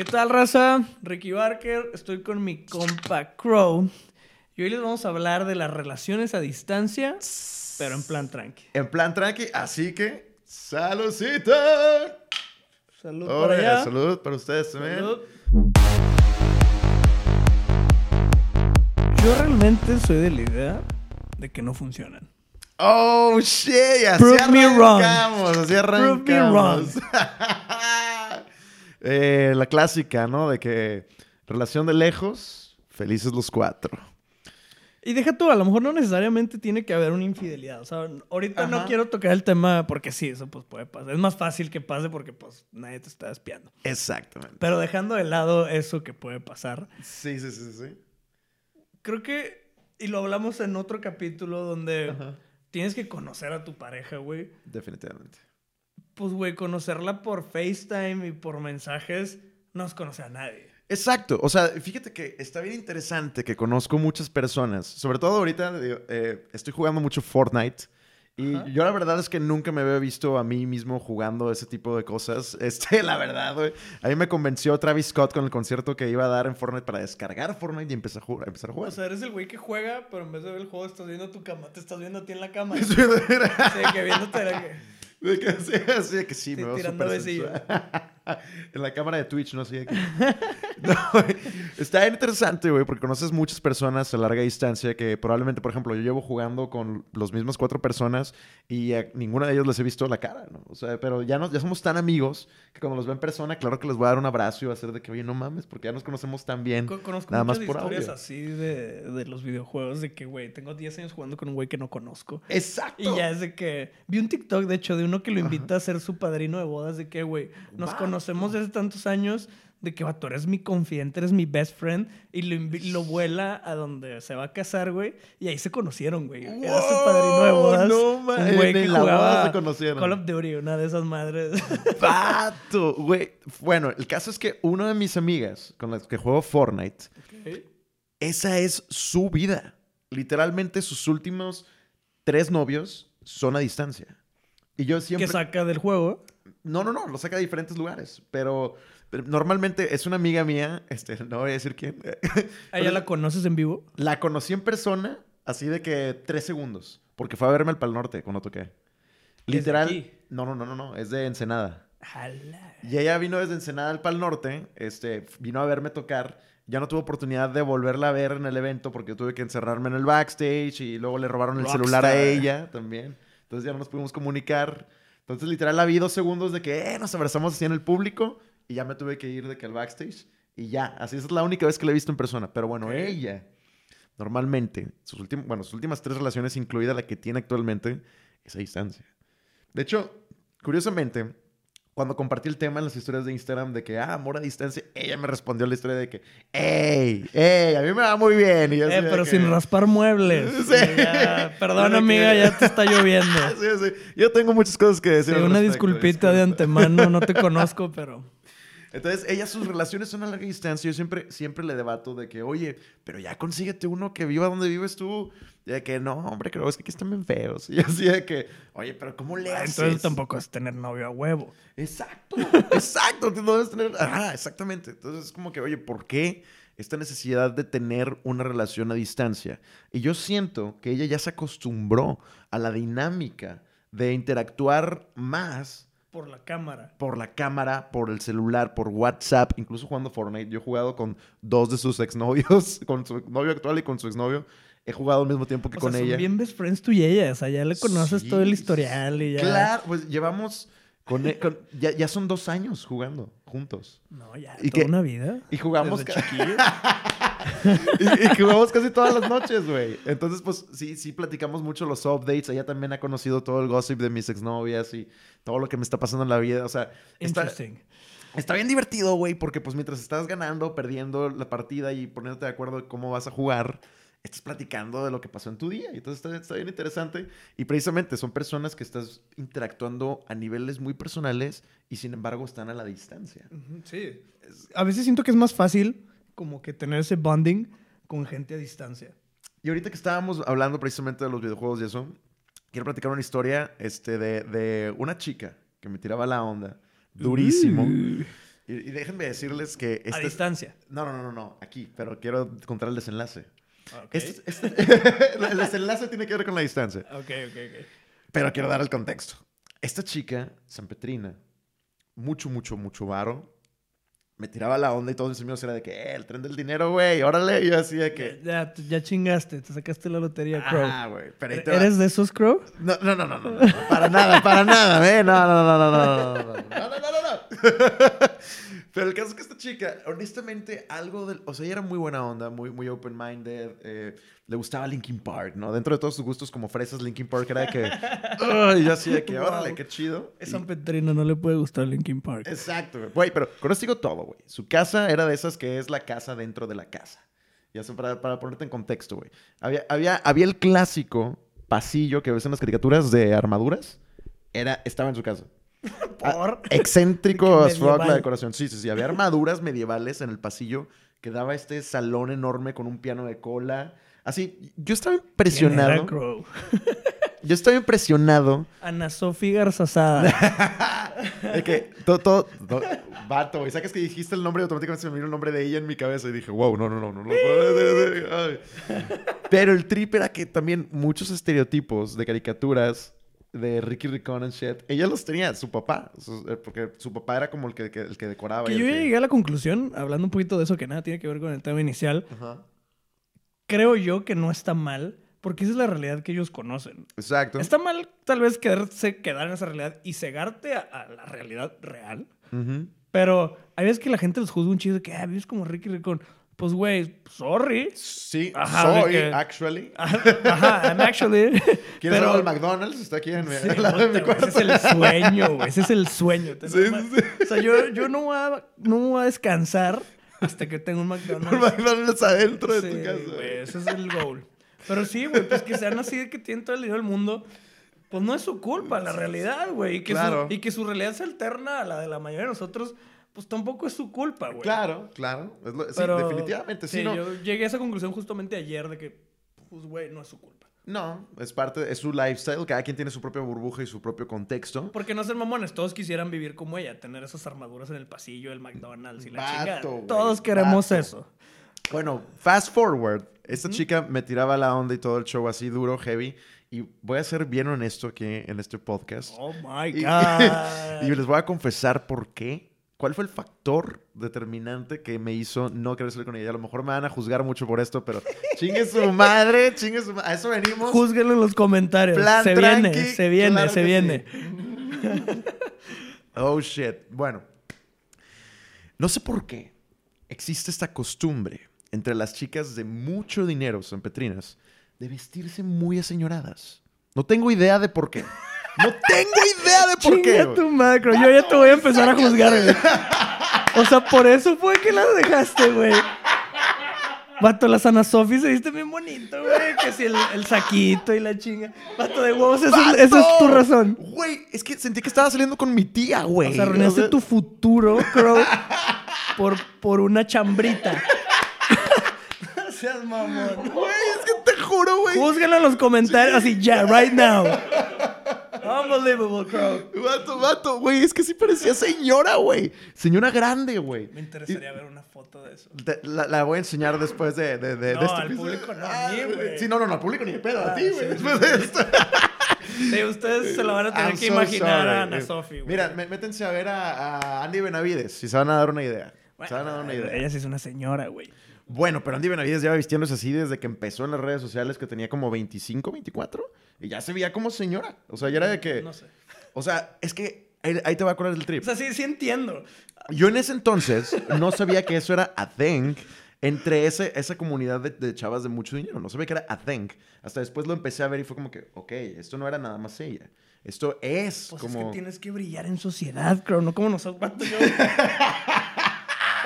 ¿Qué tal, raza? Ricky Barker, estoy con mi compa Crow. Y hoy les vamos a hablar de las relaciones a distancia, pero en plan tranqui. En plan tranqui, así que, ¡saludcita! Salud Oye, para allá. Salud para ustedes también. Salud. Yo realmente soy de la idea de que no funcionan. Oh, shit, así Prove me wrong. arrancamos, así me arrancamos. Eh, la clásica, ¿no? De que relación de lejos, felices los cuatro. Y deja tú, a lo mejor no necesariamente tiene que haber una infidelidad. O sea, ahorita no quiero tocar el tema porque sí, eso pues puede pasar. Es más fácil que pase porque pues nadie te está espiando. Exactamente. Pero dejando de lado eso que puede pasar, Sí, sí, sí, sí. creo que, y lo hablamos en otro capítulo donde Ajá. tienes que conocer a tu pareja, güey. Definitivamente. Pues, güey, conocerla por FaceTime y por mensajes no es conocer a nadie. Exacto, o sea, fíjate que está bien interesante que conozco muchas personas, sobre todo ahorita eh, estoy jugando mucho Fortnite y Ajá. yo la verdad es que nunca me había visto a mí mismo jugando ese tipo de cosas. Este, la verdad, güey, a mí me convenció Travis Scott con el concierto que iba a dar en Fortnite para descargar Fortnite y empezar a jugar. Empezar a jugar. O sea, eres el güey que juega, pero en vez de ver el juego estás viendo tu cama, te estás viendo a ti en la cama. Sí, Sí, que viéndote la que- de que, sí, así que sí, me tirando súper besillo. sensual. en la cámara de Twitch, no sé. No. Está interesante, güey, porque conoces muchas personas a larga distancia que probablemente, por ejemplo, yo llevo jugando con los mismas cuatro personas y a ninguna de ellos les he visto la cara, ¿no? O sea, pero ya, nos, ya somos tan amigos que cuando los veo en persona, claro que les voy a dar un abrazo y va a ser de que, oye, no mames, porque ya nos conocemos tan bien. Co- Conozco Nada más por historias audio. así de, de los videojuegos de que, güey, tengo 10 años jugando con un güey que no conozco. Exacto. Y ya es de que vi un TikTok, de hecho, de uno que lo invita a ser su padrino de bodas, de que, güey, nos Vato. Conocemos desde tantos años, de que, vato, eres mi confidente, eres mi best friend, y lo, lo vuela a donde se va a casar, güey, y ahí se conocieron, güey. Era su padrino de Wow, bodas. no, ma- un güey que la boda jugaba se conocieron. Call of Duty, una de esas madres. Pato, güey. Bueno, el caso es que una de mis amigas con las que juego Fortnite, esa es su vida. Literalmente sus últimos tres novios son a distancia. Y yo siempre... que saca del juego. No, no, no, lo saca de diferentes lugares. Pero, pero normalmente es una amiga mía, este, no voy a decir quién. ¿A ella la conoces en vivo? La conocí en persona, así de que tres segundos. Porque fue a verme al Pal Norte cuando toqué. ¿Es de Literal. No, no, no, no, no. Es de Ensenada. Jala. Y ella vino desde Ensenada al Pal Norte, este, vino a verme tocar. Ya no tuve oportunidad de volverla a ver en el evento porque tuve que encerrarme en el backstage y luego le robaron el celular a Rockstar. ella también. Entonces ya no nos pudimos comunicar. Entonces literal la vi dos segundos de que eh, nos abrazamos así en el público y ya me tuve que ir de que al backstage y ya. Así esa es la única vez que la he visto en persona. Pero bueno, ella normalmente, sus, bueno, sus últimas tres relaciones, incluida la que tiene actualmente, es a distancia. De hecho, curiosamente, cuando compartí el tema en las historias de Instagram de que, ah, amor a distancia, ella me respondió la historia de que, ¡ey! ¡ey! A mí me va muy bien. Y yo así Eh, pero que- sin raspar muebles. Sí. Ya, Perdón, que- amiga, ya te está lloviendo. Sí, sí. Yo tengo muchas cosas que decir. Sí, una respecto, disculpita de antemano, no te conozco, pero. Entonces, ella, sus relaciones son a larga distancia. Yo siempre, siempre le debato de que, oye, pero ya consíguete uno que viva donde vives tú. Y de que, no, hombre, creo es que aquí están bien feos. Y así de que, oye, pero ¿cómo le Ah, haces? Entonces tampoco es tener novio a huevo. Exacto, exacto. No debes tener. Ajá, exactamente. Entonces es como que, oye, ¿por qué esta necesidad de tener una relación a distancia? Y yo siento que ella ya se acostumbró a la dinámica de interactuar más Por la cámara. por la cámara, por el celular, por WhatsApp, incluso jugando Fortnite. Yo he jugado con dos de sus exnovios, con su novio actual y con su exnovio. He jugado al mismo tiempo que O con sea, son ella. bien best friends tú y ella. O sea, ya le conoces Sí, todo el historial y ya. Claro, pues llevamos. Con, e- con- ya, ya son dos años jugando juntos. No, ya. ¿Y toda qué? una vida. Y jugamos, Desde ca- chiquillo. y, y jugamos casi todas las noches, güey. Entonces, pues sí, sí platicamos mucho los updates. Ella también ha conocido todo el gossip de mis exnovias y todo lo que me está pasando en la vida. O sea, está, Interesting. está bien divertido, güey, porque pues mientras estás ganando, perdiendo la partida y poniéndote de acuerdo de cómo vas a jugar, estás platicando de lo que pasó en tu día. Y entonces está, está bien interesante. Y precisamente son personas que estás interactuando a niveles muy personales y sin embargo están a la distancia. Sí. A veces siento que es más fácil como que tener ese bonding con gente a distancia. Y ahorita que estábamos hablando precisamente de los videojuegos y eso, quiero platicar una historia este, de, de una chica que me tiraba la onda durísimo. Uh. Y, y déjenme decirles que... A este- distancia. No, no, no, no, no, aquí, pero quiero contar el desenlace. Ok. Este- este- el desenlace tiene que ver con la distancia. Ok, ok, ok. Pero quiero dar el contexto. Esta chica, San Petrina, mucho, mucho, mucho varo, me tiraba la onda y todos mis amigos era de que, eh, el tren del dinero, güey, órale. Y yo así de que, Ya, ya chingaste, te sacaste la lotería, Crow. ah, güey. ¿Eres de esos, Crow? No, no, no, no, no, no, no, para nada, para nada, ¿eh? No, no, no, no, no, no, no, no, no, no, no, no, no. Pero el caso es que esta chica, honestamente, algo del, o sea, ella era muy buena onda, muy, muy open-minded, eh, le gustaba Linkin Park, ¿no? Dentro de todos sus gustos como fresas, Linkin Park era de que, ay, yo así de que, órale, Wow. qué chido. Es Y- San Petrino, no le puede gustar Linkin Park. Exacto, güey. Pero con esto digo todo, güey. Su casa era de esas que es la casa dentro de la casa. Ya sé, para, para ponerte en contexto, güey. Había, había, había el clásico pasillo que ves en las caricaturas de armaduras. Era, estaba en su casa. Ah, ¿Por? excéntrico De que as fuck la decoración. Sí, sí, sí. Había armaduras medievales en el pasillo que daba este salón enorme con un piano de cola. Así, yo estaba ¿Quién era impresionado. Crow? Yo estaba impresionado Ana Sofía Garzazada. De que todo, todo, todo- vato, güey. Sacas que dijiste el nombre y automáticamente se me vino el nombre de ella en mi cabeza y dije, wow, no, no, no, no. no. Pero el trip era que también muchos estereotipos de caricaturas de Ricky Ricón and shit, ella los tenía, su papá. su- eh, porque su papá era como el que, que- el que decoraba. que y yo el ya que- llegué a la conclusión, hablando un poquito de eso que nada tiene que ver con el tema inicial, Ajá. creo yo que no está mal, porque esa es la realidad que ellos conocen. Exacto. Está mal tal vez quedarse, quedar en esa realidad y cegarte a, a la realidad real, pero hay veces que la gente los juzga un chido de que, ah, vives como Ricky Ricón. Pues, güey, sorry. Sí, Ajá, soy, que- actually. Ajá, I'm actually. ¿Quieres pero- al McDonald's? Está aquí en mi, Sí, de mi cuarto. ese es el sueño, güey. Ese es el sueño. Sí, sí, O sea, yo, yo no, voy a, no voy a descansar hasta que tenga un Un McDonald's. McDonald's adentro de tu casa. güey, ese es el goal. Pero sí, güey, pues que sean así de que tienen todo el dinero del mundo, pues no es su culpa, la realidad, güey. Y, que Claro. su- y que su realidad se alterna a la de la mayoría de nosotros, pues tampoco es su culpa, güey. Claro, claro. Es lo- sí, definitivamente. Sí, no. yo llegué a esa conclusión justamente ayer de que, pues, güey, no es su culpa. No, es parte, es su lifestyle. Cada quien tiene su propia burbuja y su propio contexto. Porque no ser mamones, todos quisieran vivir como ella, tener esas armaduras en el pasillo, el McDonald's y la Vato, güey, Todos queremos vato. eso. Bueno, fast forward. Esta chica me tiraba la onda y todo el show así duro, heavy. Y voy a ser bien honesto aquí en este podcast. Oh my Y- god. y les voy a confesar por qué. ¿Cuál fue el factor determinante que me hizo no querer salir con ella? A lo mejor me van a juzgar mucho por esto, pero chingue su madre, chingue su madre. A eso venimos. Júzguenlo en los comentarios. Plan se tranqui, viene, se viene, claro se viene. Oh, shit. Bueno, no sé por qué existe esta costumbre entre las chicas de mucho dinero, San Petrinas, de vestirse muy aseñoradas. No tengo idea de por qué. No tengo idea de por qué. Chinga tu macro. Yo ya te voy a empezar a juzgar, güey. O sea, por eso fue que las dejaste, güey. Vato, la Sana Sofi se viste bien bonito, güey. Que si el, el saquito y la chinga. Vato de huevos, esa es, esa es tu razón. Güey, es que sentí que estaba saliendo con mi tía, güey. O sea, arruinaste tu futuro, Crow, por, por una chambrita. No seas mamón. Güey, es que te juro, güey. Júzguenlo en los comentarios, así ya, right now. Unbelievable, Crow. Vato, vato, güey, es que sí parecía señora, güey. Señora grande, güey. Me interesaría ver una foto de eso. Te- la, la voy a enseñar después de, de, de, No, de este al episodio. público no, Ah, a mí, güey. Sí, no, no, no, al público ni de pedo, a Ah, ti, güey. sí, Después de esto. Sí, ustedes se lo van a tener I'm que so imaginar sorry. a Ana Sofi, güey. Mira, mé- métense a ver a, a Andy Benavides, si se van a dar una idea. se van a dar una idea. Ella sí es una señora, güey. Bueno, pero Andy Benavides lleva vistiéndose así desde que empezó en las redes sociales, que tenía como 25, 24. Y ya se veía como señora. O sea, ya era de que... No sé. O sea, es que ahí, te va a acordar del trip. O sea, sí, sí entiendo. Yo en ese entonces no sabía que eso era a thing entre ese, esa comunidad de, de chavas de mucho dinero. No sabía que era a thing. Hasta después lo empecé a ver y fue como que, ok, esto no era nada más ella. Esto es Pues como... es que tienes que brillar en sociedad, creo, no como nosotros.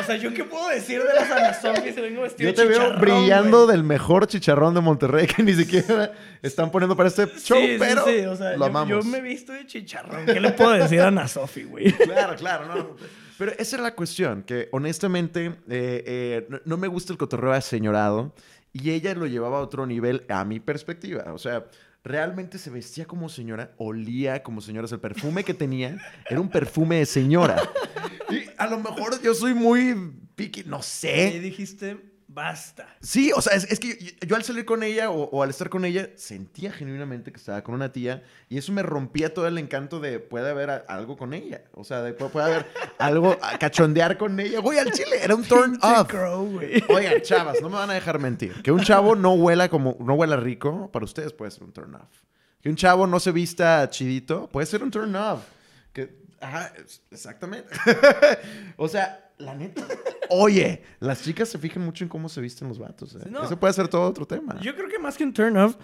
O sea, ¿yo qué puedo decir de las Ana Sofi si vengo vestido Yo te de veo brillando güey? del mejor chicharrón de Monterrey que ni siquiera están poniendo para este show, sí, sí, pero sí, o sea, lo yo, amamos. yo me he visto de chicharrón. ¿Qué le puedo decir a Ana Sofi, güey? Claro, claro, no. no. Pero esa era la cuestión, que honestamente eh, eh, no, no me gusta el cotorreo aseñorado y ella lo llevaba a otro nivel a mi perspectiva. O sea, realmente se vestía como señora, olía como señora. O sea, el perfume que tenía era un perfume de señora. Y a lo mejor yo soy muy picky, no Y sé. dijiste, basta. Sí, o sea, es, es que yo, yo al salir con ella o, o al estar con ella sentía genuinamente que estaba con una tía y eso me rompía todo el encanto de puede haber a- algo con ella. O sea, de, puede, puede haber algo a cachondear con ella. Güey, al chile era un turn off. Oigan, chavas, no me van a dejar mentir. Que un chavo no huela como, no huela rico, para ustedes puede ser un turn off. Que un chavo no se vista chidito, puede ser un turn off. Que, ajá, exactamente. o sea, la neta. Oye, las chicas se fijan mucho en cómo se visten los vatos. ¿eh? No. Eso puede ser todo otro tema. Yo creo que más que un turn off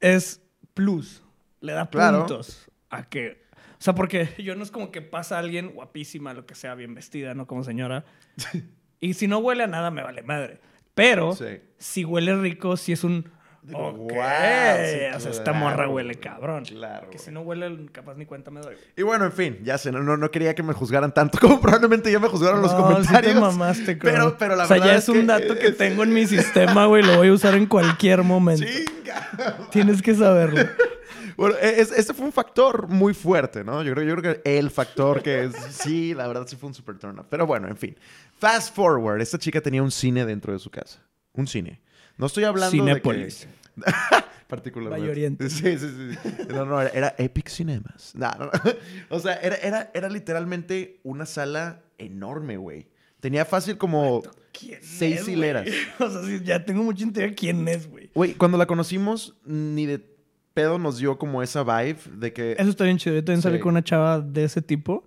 es plus. Le da Claro. puntos a que. O sea, porque yo no es como que pasa alguien guapísima, lo que sea, bien vestida, ¿no? Como señora. y si no huele a nada, me vale madre. Pero Sí. si huele rico, si es un. Digo, ok, "Guau, sí, o sea, esta claro, morra huele cabrón. claro, Que güey. si no huele, capaz ni cuenta me doy. Y bueno, en fin, ya sé, no, no, no quería que me juzgaran tanto como probablemente ya me juzgaron los No, comentarios. Sí te mamaste, pero, cabrón. pero la o sea, verdad ya es, un que- dato que tengo en mi sistema, güey. Lo voy a usar en cualquier momento. Chinga. Tienes que saberlo. Bueno, e, es- este fue un factor muy fuerte, ¿no? Yo creo, yo creo que el factor que es, sí, la verdad sí fue un super turn off. Pero bueno, en fin. Fast forward, esta chica tenía un cine dentro de su casa. Un cine. No estoy hablando Cinépolis. de que... Particularmente. Valle Oriente. Sí, sí, sí. No, no, era, era Epic Cinemas. No, no, no. O sea, era, era, era literalmente una sala enorme, güey. Tenía fácil como... ¿Quién Seis es, hileras. O sea, sí, ya tengo mucha intriga. ¿Quién es, güey? Güey, cuando la conocimos, ni de pedo nos dio como esa vibe de que... Eso está bien chido. Yo también salí Sí. con una chava de ese tipo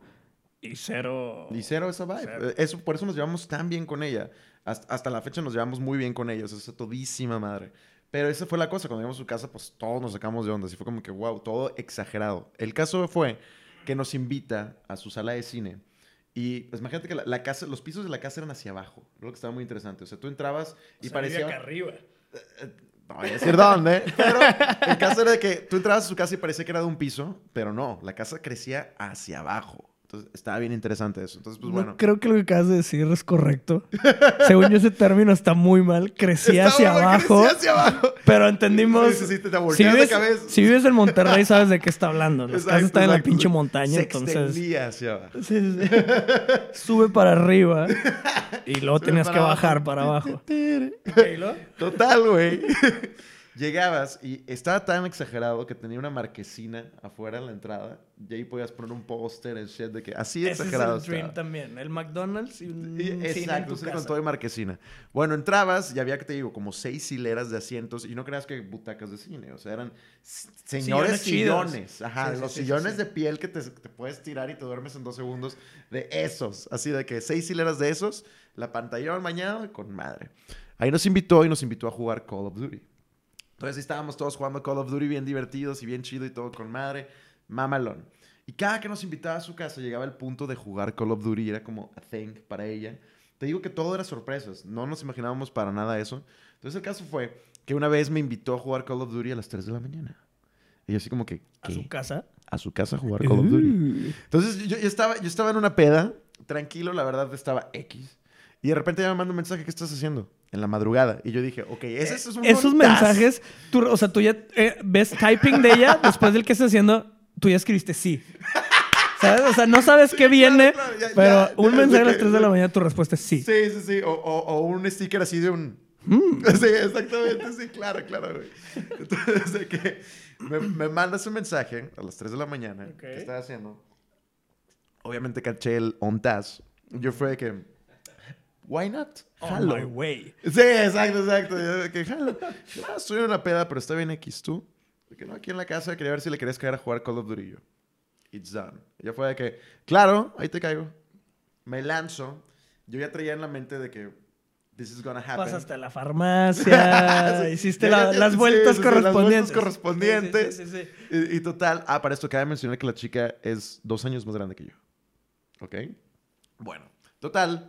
y cero. Y cero esa vibe. Cero. Eh, Eso, por eso nos llevamos tan bien con ella. Hasta, hasta la fecha nos llevamos muy bien con ella. O sea, es todísima madre. Pero esa fue la cosa. Cuando llegamos a su casa, pues todos nos sacamos de onda. Así fue como que, wow, todo exagerado. El caso fue que nos invita a su sala de cine. Y pues imagínate que la, la casa, los pisos de la casa eran hacia abajo. Lo que estaba muy interesante. O sea, tú entrabas y O sea, parecía... acá arriba. No voy a decir dónde, pero el caso era de que tú entrabas a su casa y parecía que era de un piso, pero no, la casa crecía hacia abajo. Entonces, estaba bien interesante eso. Entonces, pues no bueno. creo que lo que acabas de decir es correcto. Según yo, ese término está muy mal. Crecía hacia Estaba- abajo. Crecía hacia abajo. Pero entendimos. Sí, sí, sí, te si, vives, cabeza. si vives en Monterrey, sabes de qué está hablando. Las Exacto, casas están en la pinche montaña, Se entonces. hacia abajo. Sí, sí, sí. Sube para arriba y luego Sube tenías que abajo. bajar para abajo. Total, güey. Llegabas y estaba tan exagerado que tenía una marquesina afuera en la entrada y ahí podías poner un póster en shit de que así Ese es exagerado el dream estaba. también. El McDonald's y un Y- Exacto, con todo de marquesina. Bueno, entrabas y había, que te digo, como seis hileras de asientos y no creas que butacas de cine, o sea, eran señores Sillones sillones. Ajá, Sí, los sí, sillones sí. de piel que te, te puedes tirar y te duermes en dos segundos de esos. Así de que seis hileras de esos, la pantalla mañana con madre. Ahí nos invitó y nos invitó a jugar Call of Duty. Entonces ahí estábamos todos jugando Call of Duty bien divertidos y bien chido y todo con madre, mamalón. Y cada que nos invitaba a su casa llegaba el punto de jugar Call of Duty, era como a thing para ella. Te digo que todo era sorpresas, no nos imaginábamos para nada eso. Entonces el caso fue que una vez me invitó a jugar Call of Duty a las 3 de la mañana. Y yo así como que, A su casa. A su casa a jugar Call of Duty. Uh. Entonces yo, yo estaba, yo estaba en una peda, tranquilo, la verdad estaba X. Y de repente ella me manda un mensaje, ¿qué estás haciendo? En la madrugada. Y yo dije, ok, ese, es un Esos montazo. mensajes, tú, o sea, tú ya eh, ves typing de ella después del que estás haciendo, tú ya escribiste sí. ¿Sabes? O sea, no sabes qué viene, claro, ya- pero ya- un ya mensaje a las que- 3 de la mañana, tu respuesta es sí. Sí, sí, sí. O, o- o un sticker así de un... Mm. Sí, exactamente, sí, claro, claro, güey. Entonces, de que me, me mandas un mensaje a las 3 de la mañana. Ok. ¿Qué estás haciendo? Obviamente caché el on task. Yo fue de que... Why not? On Jalo. my way. Sí, exacto, exacto. Que, jalo. "Ah, estoy en una peda, pero está bien X. ¿Tú? De que no, aquí en la casa quería ver si le querías caer a jugar Call of Duty. It's done. Ya fue de que, claro, ahí te caigo. Me lanzo. Yo ya traía en la mente de que this is gonna happen. Pasaste a la farmacia, Sí. hiciste Ya, la- ya, las sí, vueltas sí, las vueltas correspondientes. Y, y total, ah, para esto cabe mencionar que la chica es dos años más grande que yo. ¿Ok? Bueno, total,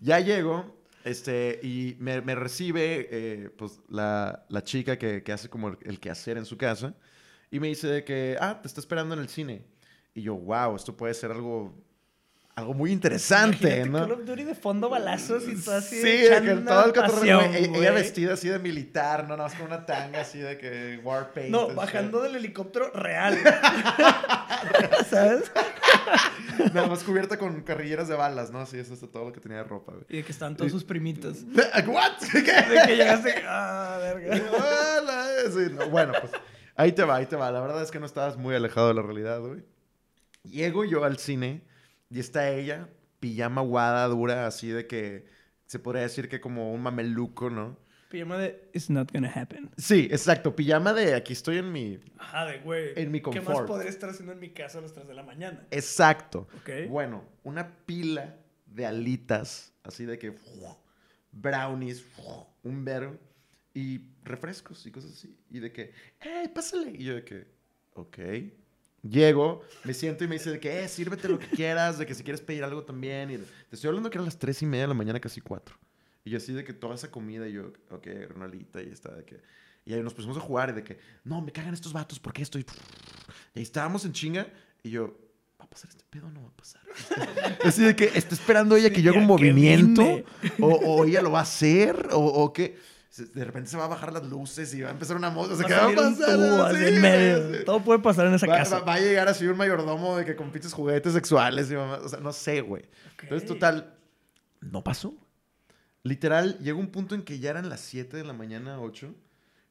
ya llego este, y me, recibe eh, pues, la, la chica que, que hace como el, el quehacer en su casa y me dice que, ah, te está esperando en el cine. Y yo, wow, esto puede ser algo algo muy interesante, Imagínate ¿no? Call of Duty de fondo balazos y todo así. Sí, de que todo el cotorreo, ella vestida así de militar, no, nada más con una tanga así de que Warpaint. No, and bajando del helicóptero real. ¿Sabes? Nada más cubierta con carrilleras de balas, ¿no? Así, eso es todo lo que tenía de ropa, güey. Y de que estaban todos sus primitos. ¿What? ¿Qué? De que llegaste. Ah, verga. Sí, no, bueno, pues ahí te va, ahí te va. La verdad es que no estabas muy alejado de la realidad, güey. Llego yo al cine y está ella, pijama guada, dura, así de que se podría decir que como un mameluco, ¿no? Pijama de It's not gonna happen. Sí, exacto, pijama de aquí estoy en mi... Ajá, de güey. En mi ¿Qué más confort. podría estar haciendo en mi casa a las 3 de la mañana? Exacto. Ok. Bueno, una pila de alitas, así de que brownies, un verbo y refrescos y cosas así. Y de que, ¡eh, pásale! Y yo de que, ok. Llego, me siento y me dice de que, eh, sírvete lo que quieras, de que si quieres pedir algo también. Y te estoy hablando que eran las tres y media de la mañana, casi cuatro. Y yo así de que toda esa comida, y yo, ok, una alita y está de que... Y ahí nos pusimos a jugar y de que, no, me cagan estos vatos, ¿por qué estoy...? Y ahí estábamos en chinga y yo, ¿va a pasar este pedo o no va a pasar? Así de que está esperando ella que yo haga un movimiento o, o ella lo va a hacer o, o qué. De repente se va a bajar las luces y va a empezar una moto. O sea, ¿qué va a pasar? tubo así Sí, en medio. sí. Todo puede pasar en esa Va, casa. va- va a llegar así un mayordomo de que con pinches juguetes sexuales y mamá. O sea, no sé, güey. Entonces, Ok. total, no pasó. Literal, llegó un punto en que ya eran las 7 de la mañana, 8.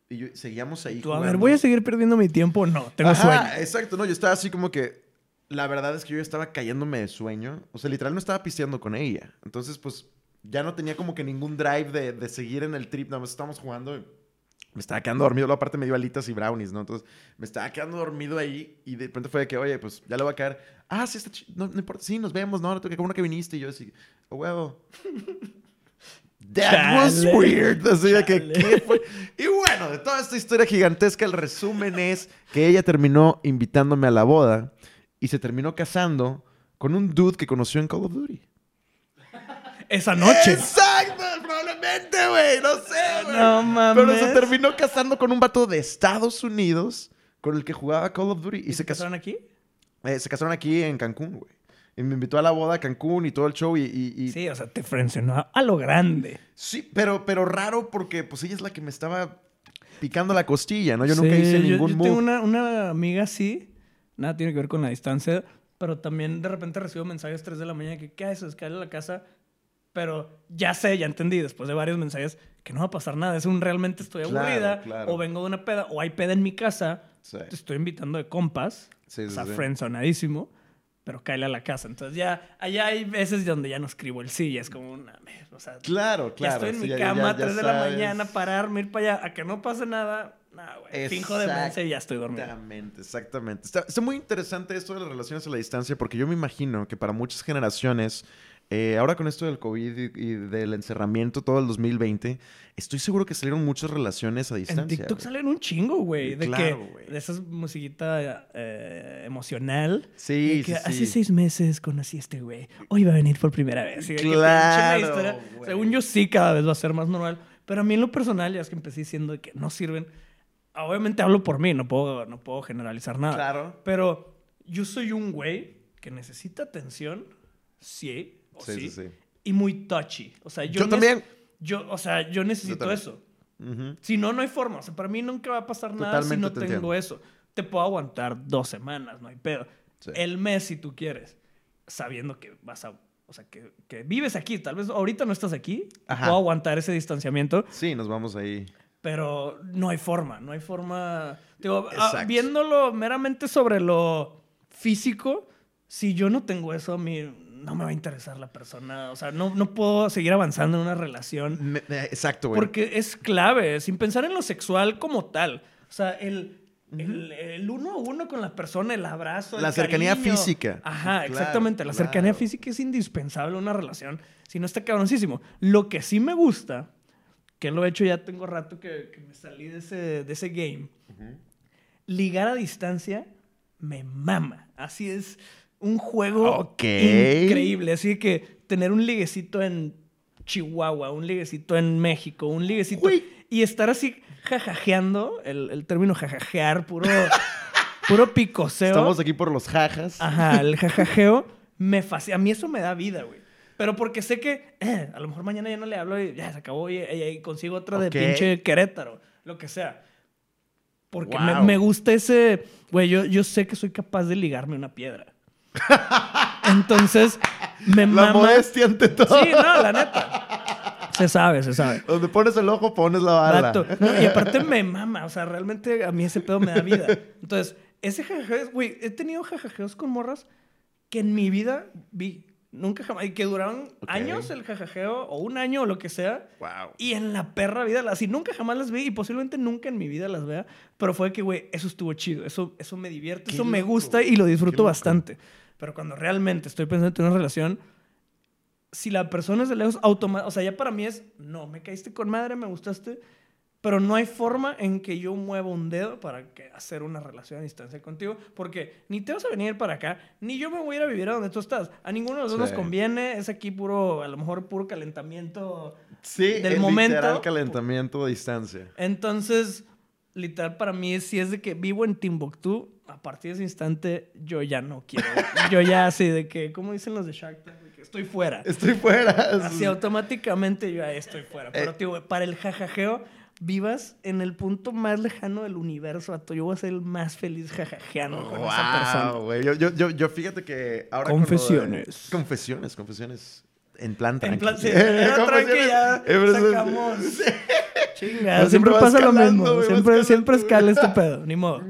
Y yo, seguíamos ahí Tú, a ver, ¿voy a seguir perdiendo mi tiempo? No, tengo Ajá, sueño. Exacto, no, yo estaba así como que. La verdad es que yo estaba cayéndome de sueño. O sea, literal no estaba pisteando con ella. Entonces, pues, ya no tenía como que ningún drive de, de seguir en el trip. Nada más estábamos jugando. y Me estaba quedando dormido. Luego, aparte, me dio alitas y brownies, ¿no? Entonces, me estaba quedando dormido ahí. Y de repente fue de que, oye, pues ya le va a caer. Ah, sí, está chido. No, no importa. Sí, nos vemos, ¿no? Qué bueno que viniste. Y yo así, oh, huevo. That was weird. Así de que. ¿qué fue? Y bueno, de toda esta historia gigantesca, el resumen es que ella terminó invitándome a la boda y se terminó casando con un dude que conoció en Call of Duty. Esa noche. Exacto, probablemente, güey. No sé, güey. No mames. Pero se terminó casando con un vato de Estados Unidos con el que jugaba Call of Duty. Y, ¿Y se, casó, casaron aquí? eh, se casaron aquí en Cancún, güey. Y me invitó a la boda a Cancún y todo el show. Y, y- y- Sí, o sea, te frencionó a- a lo grande. Sí, pero, pero raro porque pues ella es la que me estaba picando la costilla, ¿no? Yo nunca hice ningún yo, tengo una, una amiga así, nada tiene que ver con la distancia, pero también de repente recibo mensajes 3 de la mañana que, ¿qué haces? Caer a la casa. Pero ya sé, ya entendí después de varios mensajes que no va a pasar nada. Es un realmente estoy Claro, aburrida, claro. o vengo de una peda, o hay peda en mi casa. Sí. Te estoy invitando de compas, Sí, o sí, sea, sí. friendzonadísimo, pero cáele a la casa. Entonces ya, allá hay veces donde ya no escribo el sí, ya es como una... O sea, Claro, claro. ya estoy en mi ya- cama, ya 3 de la sabes. mañana, pararme, ir para allá, a que no pase nada. Nah, güey. Finjo demencia y ya estoy dormido. Exactamente, exactamente. Está, está muy interesante esto de las relaciones a la distancia porque yo me imagino que para muchas generaciones, eh, ahora con esto del COVID y, y del encerramiento todo el 2020, estoy seguro que salieron muchas relaciones a distancia. En TikTok güey. salen un chingo, güey. De Claro, que. De esa musiquita eh, emocional. Sí, de que sí, hace sí. seis meses conocí a este güey. Hoy va a venir por primera vez. Claro. Según yo, sí, cada vez va a ser más normal. Pero a mí en lo personal, ya es que empecé diciendo que no sirven. Obviamente hablo por mí, no puedo, no puedo generalizar nada. Claro. Pero yo soy un güey que necesita atención, sí, sí, Sí, sí, y muy touchy. O sea, yo, Yo también. Yo, o sea, yo necesito eso. Si no, no hay forma. O sea, para mí nunca va a pasar nada si no te tengo entiendo. eso. Te puedo aguantar dos semanas, no hay pedo. Sí. El mes, si tú quieres, sabiendo que vas a. O sea, que, que vives aquí. Tal vez ahorita no estás aquí. Ajá. Puedo aguantar ese distanciamiento, Sí, nos vamos ahí. pero no hay forma. No hay forma. Digo, ah, viéndolo meramente sobre lo físico, si yo no tengo eso, a mí no me va a interesar la persona. O sea, no, no puedo seguir avanzando en una relación. Me- me- exacto, güey. Porque es clave, sin pensar en lo sexual como tal. O sea, el, el, el uno a uno con la persona, el abrazo. el La cercanía cariño. física. Ajá, Claro, exactamente. La claro. cercanía física es indispensable en una relación. Si no está cabroncísimo. Lo que sí me gusta, que lo he hecho ya tengo rato que, que me salí de ese, de ese game, ligar a distancia me mama. Así es un juego increíble. Así que tener un liguecito en Chihuahua, un liguecito en México, un liguecito... Y estar así jajajeando, el, el término jajajear, puro, puro picoseo. Estamos aquí por los jajas. Ajá, el jajajeo me fascina. A mí eso me da vida, güey. Pero porque sé que eh, a lo mejor mañana ya no le hablo y ya se acabó y, y- y consigo otra de pinche Querétaro, lo que sea. Porque me, me gusta ese, güey, yo, yo sé que soy capaz de ligarme una piedra. Entonces, me La mama. modestia ante todo. Sí, no, la neta. Se sabe, se sabe. Donde pones el ojo, pones la bala. No, y aparte me mama, o sea, realmente a mí ese pedo me da vida. Entonces, ese jajajeo, güey, he tenido jajajeos con morras que en mi vida vi. Nunca jamás. Y que duraron años el jajajeo, o un año, o lo que sea. Wow. Y en la perra vida, así nunca jamás las vi y posiblemente nunca en mi vida las vea. Pero fue que, güey, eso estuvo chido. Eso, eso me divierte, Qué eso me gusta y lo disfruto bastante. Pero cuando realmente estoy pensando en tener una relación, si la persona es de lejos, automáticamente, o sea, ya para mí es, no, me caíste con madre, me gustaste, pero no hay forma en que yo mueva un dedo para que hacer una relación a distancia contigo, porque ni te vas a venir para acá, ni yo me voy a ir a vivir a donde tú estás. A ninguno de los dos nos Sí. conviene, es aquí puro, a lo mejor puro calentamiento. Sí, Del el momento- literal calentamiento a distancia. Entonces, literal, para mí, si es de que vivo en Timbuktu, a partir de ese instante, yo ya no quiero. yo ya así de que, ¿cómo dicen los de Shark Tank? De que estoy fuera. Estoy fuera. Así automáticamente yo ya estoy fuera. Pero, Eh. tío, para el jajajeo, vivas en el punto más lejano del universo, vato. Yo voy a ser el más feliz jajajeando con esa persona. Wow, güey. Yo, yo, yo, yo fíjate que ahora. con lo de- Confesiones. Confesiones, confesiones. En plan En tranqui. plan, sí, era tranqui, ya Eh, sacamos. Chinga, siempre, pasa lo mismo. siempre, siempre escala este pedo, ni modo.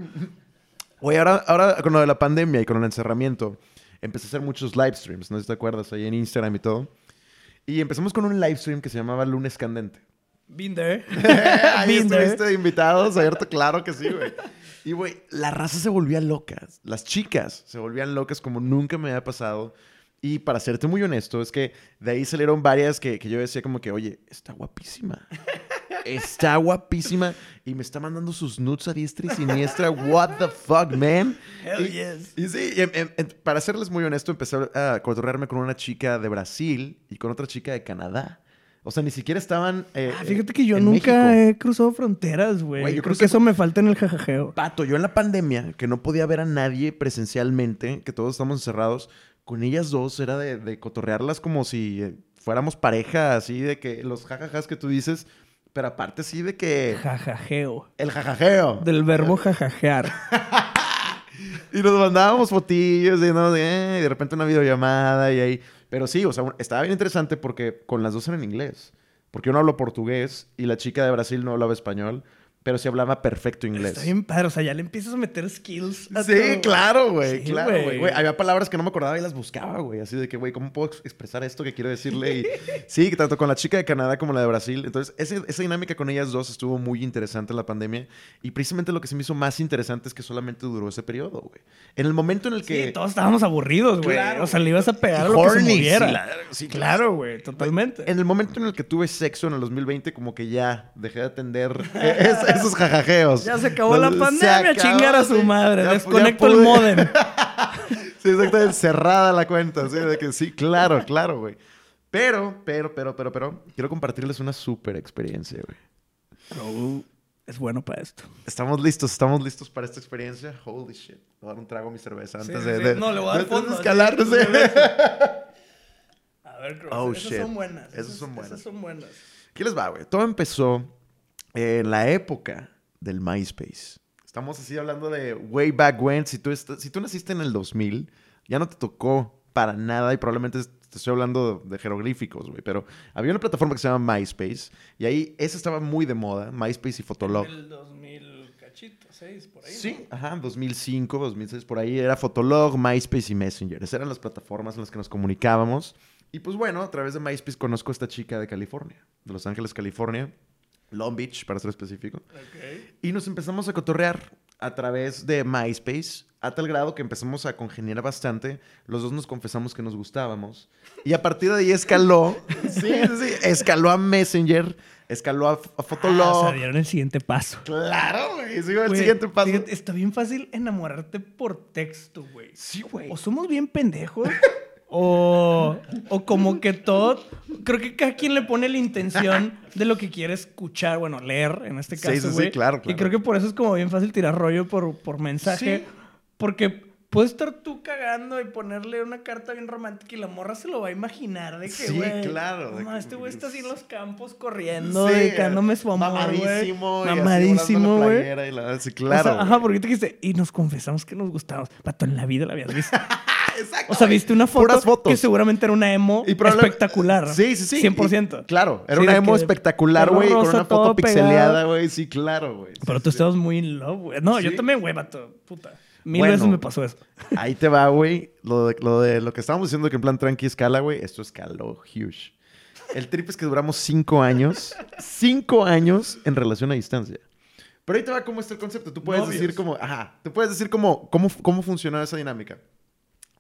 Güey, ahora, ahora con lo de la pandemia y con el encerramiento, empecé a hacer muchos live streams, no sé si te acuerdas, ahí en Instagram y todo. Y empezamos con un live stream que se llamaba Lunes Candente. There. Ahí Been there. estuviste de invitados, abierto, claro que sí, güey. Y, güey, la raza se volvía loca. Las chicas se volvían locas como nunca me había pasado. Y para serte muy honesto, es que de ahí salieron varias que, que yo decía como que, oye, está guapísima. Está guapísima. Y me está mandando sus nudes a diestra y siniestra. What the fuck, man? Hell y, yes. y sí, y, para serles muy honesto, empecé a cotorrearme con una chica de Brasil y con otra chica de Canadá. O sea, ni siquiera estaban. eh, Ah, fíjate que yo nunca México. he cruzado fronteras, güey. Yo Yo creo crucé que eso me falta en el jajajeo. Pato, yo en la pandemia, que no podía ver a nadie presencialmente, que todos estamos encerrados, con ellas dos era de, de cotorrearlas como si eh, fuéramos pareja, así de que los jajajas que tú dices, pero aparte sí de que Jajajeo. el jajajeo. Del verbo jajajear. Y nos mandábamos fotillos y, ¿no? de, eh, de repente una videollamada y ahí. Pero sí, o sea, estaba bien interesante porque con las dos eran en inglés. Porque yo no hablo portugués y la chica de Brasil no hablaba español, pero sí hablaba perfecto inglés. Está bien padre. O sea, ya le empiezas a meter skills. a Sí, todo. claro, güey. Sí, claro, güey. Había palabras que no me acordaba y las buscaba, güey. Así de que, güey, ¿cómo puedo ex- expresar esto que quiero decirle? Y sí, tanto con la chica de Canadá como la de Brasil. Entonces, ese- esa dinámica con ellas dos estuvo muy interesante en la pandemia. Y precisamente lo que se me hizo más interesante es que solamente duró ese periodo, güey. En el momento en el que... Sí, todos estábamos aburridos, güey. Claro, o sea, le ibas a pegar lo que se moviera. claro, sí, claro, güey. Totalmente. En el momento en el que tuve sexo en el 2020, como que ya dejé de atender esos jajajeos. Ya se acabó la pandemia, acabó, chingar a su madre. Ya- ya Desconecto el modem. Sí, exactamente. Cerrada la cuenta. Sí, de que sí, claro, claro, güey. Pero, pero, pero, pero, pero, quiero compartirles una súper experiencia, güey. Raúl es bueno para esto. Estamos listos, estamos listos para esta experiencia. Holy shit. Voy a dar un trago a mi cerveza antes Sí, de, sí. de- No, le voy a dar fondo, escalar. sí. A ver. Oh, esas shit. son buenas. Esas son buenas. Esas son buenas. ¿Qué les va, güey? Todo empezó en la época del MySpace. Estamos así hablando de way back when. Si tú, si tú naciste en el 2000, ya no te tocó para nada y probablemente te estoy hablando de jeroglíficos, güey. Pero había una plataforma que se llama MySpace y ahí esa estaba muy de moda, MySpace y Fotolog. En el 2000 cachito, 6, por ahí. Sí, ajá, 2005, 2006, por ahí era Fotolog, MySpace y Messenger. Esas eran las plataformas en las que nos comunicábamos. Y pues bueno, a través de MySpace conozco a esta chica de California, de Los Ángeles, California, Long Beach, para ser específico. ¿no? Ok. Y nos empezamos a cotorrear a través de MySpace, a tal grado que empezamos a congeniar bastante. Los dos nos confesamos que nos gustábamos. Y a partir de ahí escaló, sí, sí, sí, escaló a Messenger, escaló a, a Fotolog. Ah, o sea, dieron el siguiente paso. Claro, güey, sigo el siguiente paso. fíjate, está bien fácil enamorarte por texto, güey. Sí, güey. O somos bien pendejos. o, o como que todo. Creo que cada quien le pone la intención de lo que quiere escuchar, bueno, leer en este Sí, caso. sí, sí, güey. claro, Y claro. creo que por eso es como bien fácil tirar rollo por, por mensaje. Sí. Porque Puedes estar tú cagando y ponerle una carta bien romántica y la morra se lo va a imaginar de que, Sí, claro, no que- este güey está así en los campos corriendo, Sí, dedicándome su amor, Mamadísimo. güey. y así Mamadísimo, güey. y la- Sí, O claro. sea, ajá, porque te dijiste, y nos confesamos que nos gustábamos. Pato, en la vida la habías visto. Exacto. O sea, viste una foto Puras fotos. que seguramente era una emo Y espectacular. Sí, sí, sí. 100%. Y- claro, era Sí, una emo espectacular, güey, con una foto pixeleada, güey. Sí, claro, güey. Pero tú sí. estabas muy in love, güey. No, yo también, güey, vato. Puta. Mil Bueno. veces me pasó eso. Ahí te va, güey. Lo de, lo de lo que estábamos diciendo que en plan tranqui escala, güey. Esto escaló huge. El trip es que duramos cinco años. cinco años en relación a distancia. Pero ahí te va cómo está el concepto. Tú puedes Novios. decir como... Ajá. Tú puedes decir como... Cómo, cómo funcionaba esa dinámica.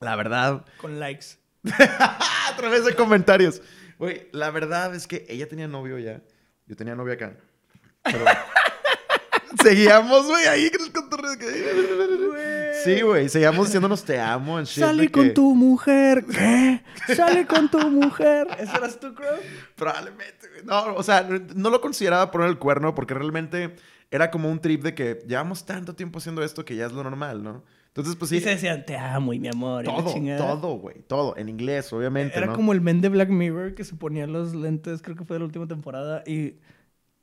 La verdad... Con likes. a través de comentarios. Güey, la verdad es que ella tenía novio ya. Yo tenía novio acá. Pero... Seguíamos, güey, ahí en el que- Sí, güey, seguíamos diciéndonos te amo. en shit Sale con que- tu mujer. ¿Qué? Sale con tu mujer. ¿Eso eras tú, Crow? Probablemente, güey. No, o sea, no, no lo consideraba poner el cuerno porque realmente era como un trip de que llevamos tanto tiempo haciendo esto que ya es lo normal, ¿no? Entonces, pues sí. Y se decían, te amo y mi amor. todo, todo, güey. Todo. En inglés, obviamente. Era ¿no? como el men de Black Mirror que se ponía los lentes, creo que fue de la última temporada, y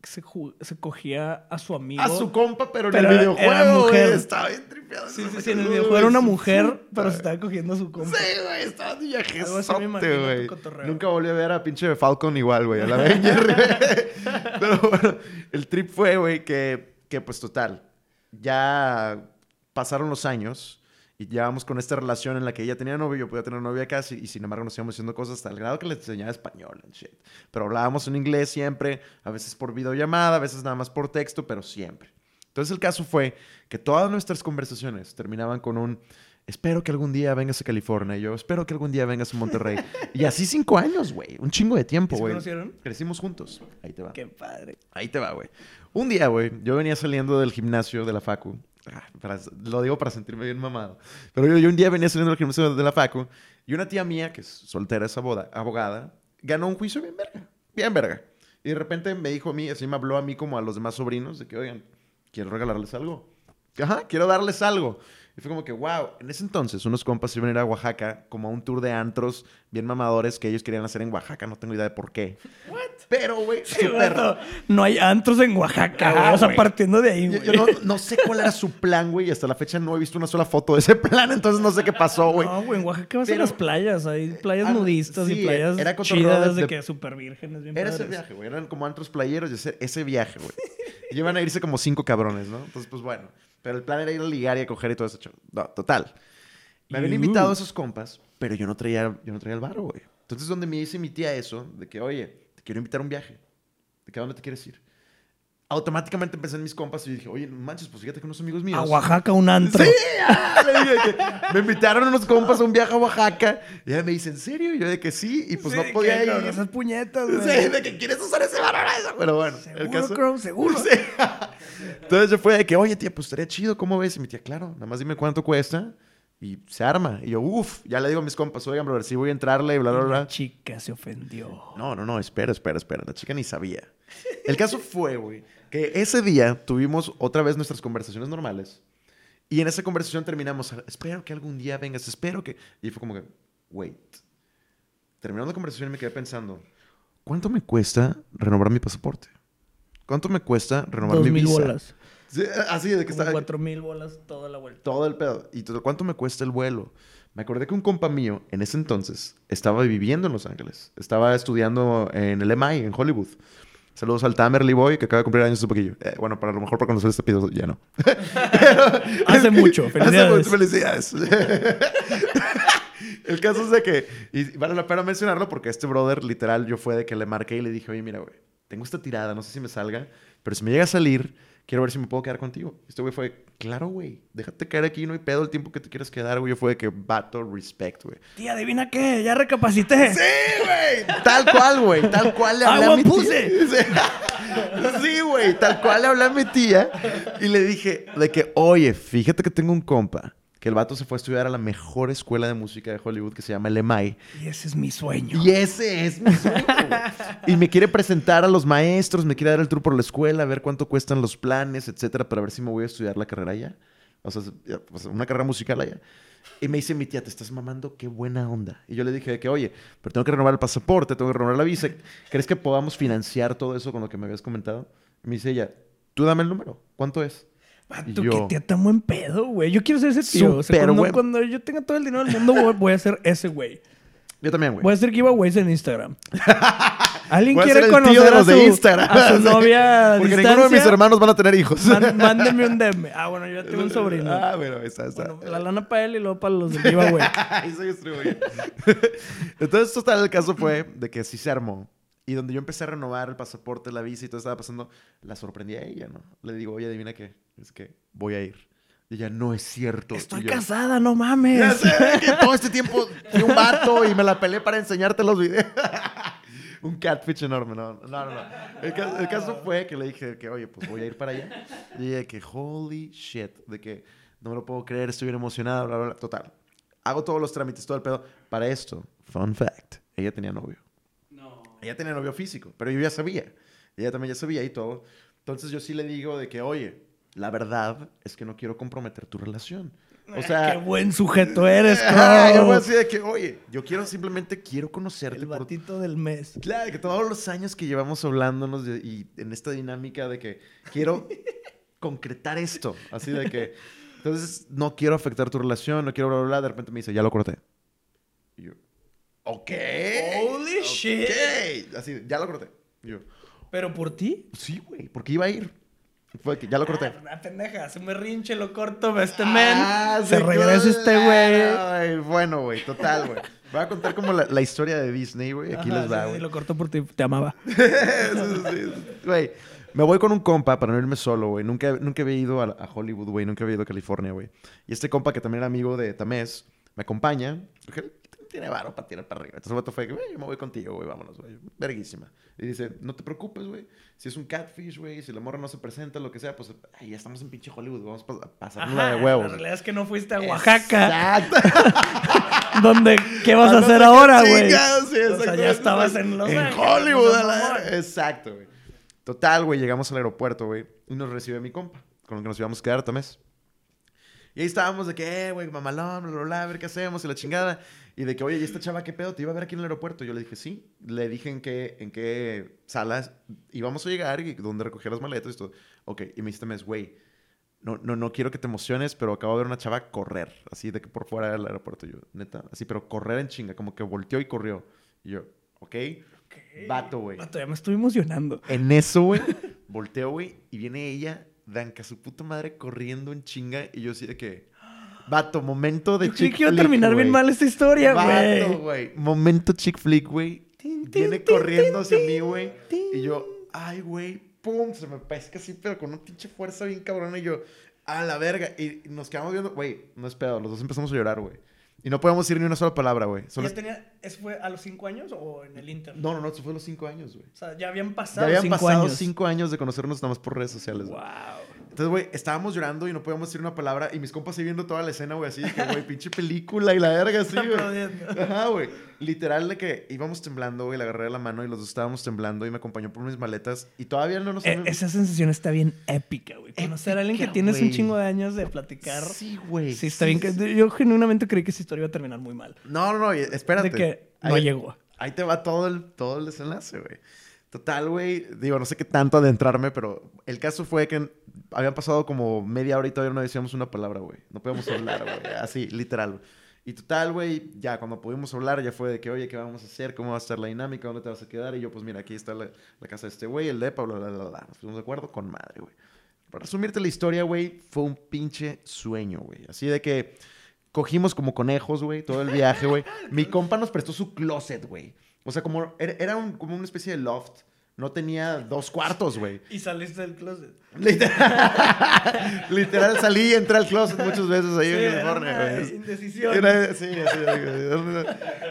se, se cogía a su amigo. A su compa, pero en Pero el era videojuego, mujer. güey. Estaba bien tripeado. Sí, sí, sí, en el videojuego era una mujer, pero se estaba cogiendo a su compa. Sí, güey, estaba de viajezote, güey. Nunca volví a ver a pinche Falcon igual, güey, a la Avenger. Pero bueno, el trip fue, güey, que, que pues total, ya pasaron los años y llevamos con esta relación en la que ella tenía novio, yo podía tener novia casi, y sin embargo nos íbamos haciendo cosas hasta el grado que le enseñaba español and shit. Pero hablábamos en inglés siempre, a veces por videollamada, a veces nada más por texto, pero siempre. Entonces el caso fue que todas nuestras conversaciones terminaban con un espero que algún día vengas a California, y yo espero que algún día vengas a Monterrey. y así cinco años, güey, un chingo de tiempo, ¿Y se güey. conocieron? Crecimos juntos. Ahí te va. Qué padre. Ahí te va, güey. Un día, güey, yo venía saliendo del gimnasio de la Facu. Ah, lo digo para sentirme bien mamado. Pero yo, un día venía saliendo del gimnasio de la Facu y una tía mía, que es soltera, es abogada, ganó un juicio bien verga. Bien verga. Y de repente me dijo a mí, así me habló a mí como a los demás sobrinos, de que, oigan, quiero regalarles algo. Ajá, quiero darles algo. Y fue como que, wow. En ese entonces, unos compas iban a ir a Oaxaca, como a un tour de antros bien mamadores que ellos querían hacer en Oaxaca. No tengo idea de por qué. Pero, güey, Sí, vato, no hay antros en Oaxaca, Ajá, güey. O sea, güey. partiendo de ahí, güey. yo no, no sé cuál era su plan, güey, y hasta la fecha no he visto una sola foto de ese plan, entonces no sé qué pasó, güey. No, güey, en Oaxaca vas a Pero- las playas. Hay playas Ah, nudistas sí, y playas era chidas de- de, que súper vírgenes. Bien Era ese viaje, güey. Eran como antros playeros y ese, ese viaje, güey. Y iban a irse como cinco cabrones, ¿no? Entonces, pues bueno. Pero el plan era ir a ligar y a coger y todo eso. No, total. Me habían invitado a esos compas, pero yo no traía, yo no traía el barro, güey. Entonces, donde me dice mi tía eso, de que, oye, te quiero invitar a un viaje. ¿De que a dónde te quieres ir? Automáticamente pensé en mis compas y dije, oye, no manches, pues fíjate que unos amigos míos. A Oaxaca, un antro. Sí, ah, le dije que me invitaron unos compas a un viaje a Oaxaca. Y ella me dice, ¿en serio? Y yo de que sí, y pues Sí, no podía que, ir. no, esas puñetas, Sí, güey. de que quieres usar ese barro eso. Pero bueno, el Seguro, caso. Crow, seguro. Sí. Entonces yo fue de que, oye, tía, pues estaría chido, ¿cómo ves? Y mi tía, claro, nada más dime cuánto cuesta. Y se arma. Y yo, uff, ya le digo a mis compas, oigan, brother, sí voy a entrarle y bla, bla, La bla. chica se ofendió. No, no, no, espera, espera, espera. La chica ni sabía. El caso fue, güey, que ese día tuvimos otra vez nuestras conversaciones normales. Y en esa conversación terminamos, espero que algún día vengas, espero que... Y fue como que, wait. Terminando la conversación me quedé pensando, ¿cuánto me cuesta renovar mi pasaporte? ¿Cuánto me cuesta renovar Dos mi mil visa? bolas. Sí, así de que Como estaba... cuatro mil bolas toda la vuelta. Todo el pedo. ¿Y todo- cuánto me cuesta el vuelo? Me acordé que un compa mío, en ese entonces, estaba viviendo en Los Ángeles. Estaba estudiando en el MI, en Hollywood. Saludos al Tamerly Boy, que acaba de cumplir años hace poquillo. Eh, bueno, para lo mejor para conocer este pido ya no. Hace mucho. Hace Felicidades. mucho, felicidades. el caso es de que, y vale la pena mencionarlo porque este brother, literal, yo fue de que le marqué y le dije, oye, mira, güey, tengo esta tirada, no sé si me salga, pero si me llega a salir, quiero ver si me puedo quedar contigo. Este güey fue, claro, güey, déjate caer aquí, no hay pedo el tiempo que te quieras quedar, güey. Yo fue de que, vato, respect, güey. Tía, adivina qué, ya recapacité. Sí, güey. Tal cual, güey. Tal cual le hablé a mi tía. puse. Sí. Sí, güey. Tal cual le hablé a mi tía y le dije de que, oye, fíjate que tengo un compa que el vato se fue a estudiar a la mejor escuela de música de Hollywood que se llama el MI. Y ese es mi sueño. Y ese es mi sueño. Y me quiere presentar a los maestros, me quiere dar el tour por la escuela, a ver cuánto cuestan los planes, etcétera, para ver si me voy a estudiar la carrera allá. O sea, pues, una carrera musical allá. Y me dice mi tía, te estás mamando, qué buena onda. Y yo le dije que, oye, pero tengo que renovar el pasaporte, tengo que renovar la visa. ¿Crees que podamos financiar todo eso con lo que me habías comentado? Y me dice ella, tú dame el número, ¿cuánto es? Vato, yo- que tía tan buen pedo, güey. Yo quiero ser ese tío. O sea, cuando, buen- cuando yo tenga todo el dinero del mundo, voy, voy a ser ese güey. Yo también, güey. Voy a hacer giveaways en Instagram. ¿Alguien Voy quiere conocer de a su, de Instagram. a su novia Porque distancia? ninguno de mis hermanos van a tener hijos. Man- mándenme un DM. Ah, bueno, yo ya tengo un sobrino. Ah, bueno, esa, esa. Bueno, la lana para él y luego para los del giveaway. Ahí soy distribuye. Entonces, total, el caso fue de que sí se armó. Y donde yo empecé a renovar el pasaporte, la visa y todo estaba pasando, la sorprendí a ella, ¿no? Le digo, oye, adivina qué, es que voy a ir. Y ella, no es cierto. Estoy yo, casada, no mames. Ya sé que todo este tiempo fui un vato y me la peleé para enseñarte los videos. un catfish enorme, no, no, no. no. El, caso, el caso fue que le dije que, oye, pues voy a ir para allá. Y ella que, holy shit, de que no me lo puedo creer, estoy bien emocionada, bla, bla, bla. Total. Hago todos los trámites, todo el pedo. Para esto, fun fact, ella tenía novio. No. Ella tenía novio físico, pero yo ya sabía. Ella también ya sabía y todo. Entonces yo sí le digo de que, oye, la verdad es que no quiero comprometer tu relación. O sea, Qué buen sujeto eres, yo voy así de que, oye, yo quiero simplemente quiero conocerte. El por- batito del mes. Claro, que todos los años que llevamos hablándonos de- y en esta dinámica de que quiero concretar esto. Así de que, entonces, no quiero afectar tu relación, no quiero bla, bla, bla. De repente me dice, ya lo corté. Y yo, ok. Holy shit. Así, ya lo corté. Y yo, ¿Pero por ti? sí, güey, porque iba a ir. Fue que ya lo corté. Ah, una pendeja, hace un berrinche, lo corto, ve este Ah, men. se sí, regresa este güey. Bueno, güey, total, güey. Voy a contar como la, la historia de Disney, güey. Aquí Ajá, les va, güey. sí, lo corto por ti, te amaba. Sí, sí, sí. Güey, me voy con un compa para no irme solo, güey. Nunca, nunca había ido a, a Hollywood, güey. Nunca había ido a California, güey. Y este compa, que también era amigo de Tamés, me acompaña. Porque él tiene varo para tirar para arriba. Entonces el vato fue que, güey, yo me voy contigo, güey. Vámonos, güey. Verguísima. Y dice, no te preocupes, güey. Si es un catfish, güey. Si la morra no se presenta, lo que sea, pues, ay, ya estamos en pinche Hollywood. Vamos a pasarla Ajá, de huevos. La realidad es que no fuiste a Oaxaca, Exacto. donde ¿qué vas a Ah, hacer ahora, güey? chingados, sí, o sea, exacto. ya estabas en Los En Ángeles. Hollywood, la-. Exacto, güey. Total, güey, llegamos al aeropuerto, güey, y nos recibe mi compa, con el que nos íbamos a quedar tamés. Y ahí estábamos de que, eh, güey, mamalón, bla, bla, bla, a ver qué hacemos y la chingada. Y de que, oye, ¿y esta chava qué pedo? ¿Te iba a ver aquí en el aeropuerto? Yo le dije, sí. Le dije en qué, en qué salas íbamos a llegar y dónde recoger las maletas y todo. Ok, y me Tamés, güey, no, no, no quiero que te emociones, pero acabo de ver una chava correr, así de que por fuera del aeropuerto. Yo, neta, así, pero correr en chinga, como que volteó y corrió. Y yo, ok, vato, güey. Vato, ya me estoy emocionando. En eso, güey, volteo, güey, y viene ella, danca su puta madre, corriendo en chinga. Y yo así de que, vato, momento de Yo chick flick, terminar bien güey. mal esta historia, Vato, güey. güey. Momento chick flick, güey. Viene tin, corriendo tin, hacia mí, güey. Y yo, ay, güey, pum, se me pesca así, pero con una pinche fuerza bien cabrona. Y yo, a la verga. Y nos quedamos viendo, güey, no es pedo, los dos empezamos a llorar, güey. Y no podemos decir ni una sola palabra, güey. ¿Ya tenía, ¿Eso fue a los cinco años o en el Inter? No, no, no, eso fue a los cinco años, güey. O sea, ya habían Ya pasado habían cinco pasado años. cinco años de conocernos nada más por redes sociales, güey. Wow. Entonces, güey, estábamos llorando y no podíamos decir una palabra. Y mis compas ahí viendo toda la escena, güey, así de que, güey, pinche película y la verga, así, güey. Ajá, güey. Literal de que íbamos temblando, güey, le agarré la mano y los dos estábamos temblando y me acompañó por mis maletas. Y todavía no nos... E- esa sensación está bien épica, güey. Conocer a alguien que tienes un chingo de años de platicar. Sí, güey. Sí, está bien. que- Yo genuinamente creí que esa historia iba a terminar muy mal. No, no, no, espérate. De que no ahí, llegó. Ahí te va todo el, todo el desenlace, güey. Total, güey. Digo, no sé qué tanto adentrarme, pero el caso fue que habían pasado como media hora y todavía no decíamos una palabra, güey. No podíamos hablar, güey. Así, literal. Y total, güey, ya cuando pudimos hablar ya fue de que, oye, ¿qué vamos a hacer? ¿Cómo va a estar la dinámica? ¿Dónde te vas a quedar? Y yo, pues mira, aquí está la, la casa de este güey, el depa, bla, bla, bla, bla. Nos pusimos de acuerdo con madre, güey. Para resumirte la historia, güey, fue un pinche sueño, güey. Así de que cogimos como conejos, güey, todo el viaje, güey. Mi compa nos prestó su closet, güey. O sea, como era, era un- como una especie de loft. No tenía dos cuartos, güey. Y saliste del closet. Literal, literal salí y entré al closet muchas veces ahí Sí, en California, güey. indecisión. Era- sí, así.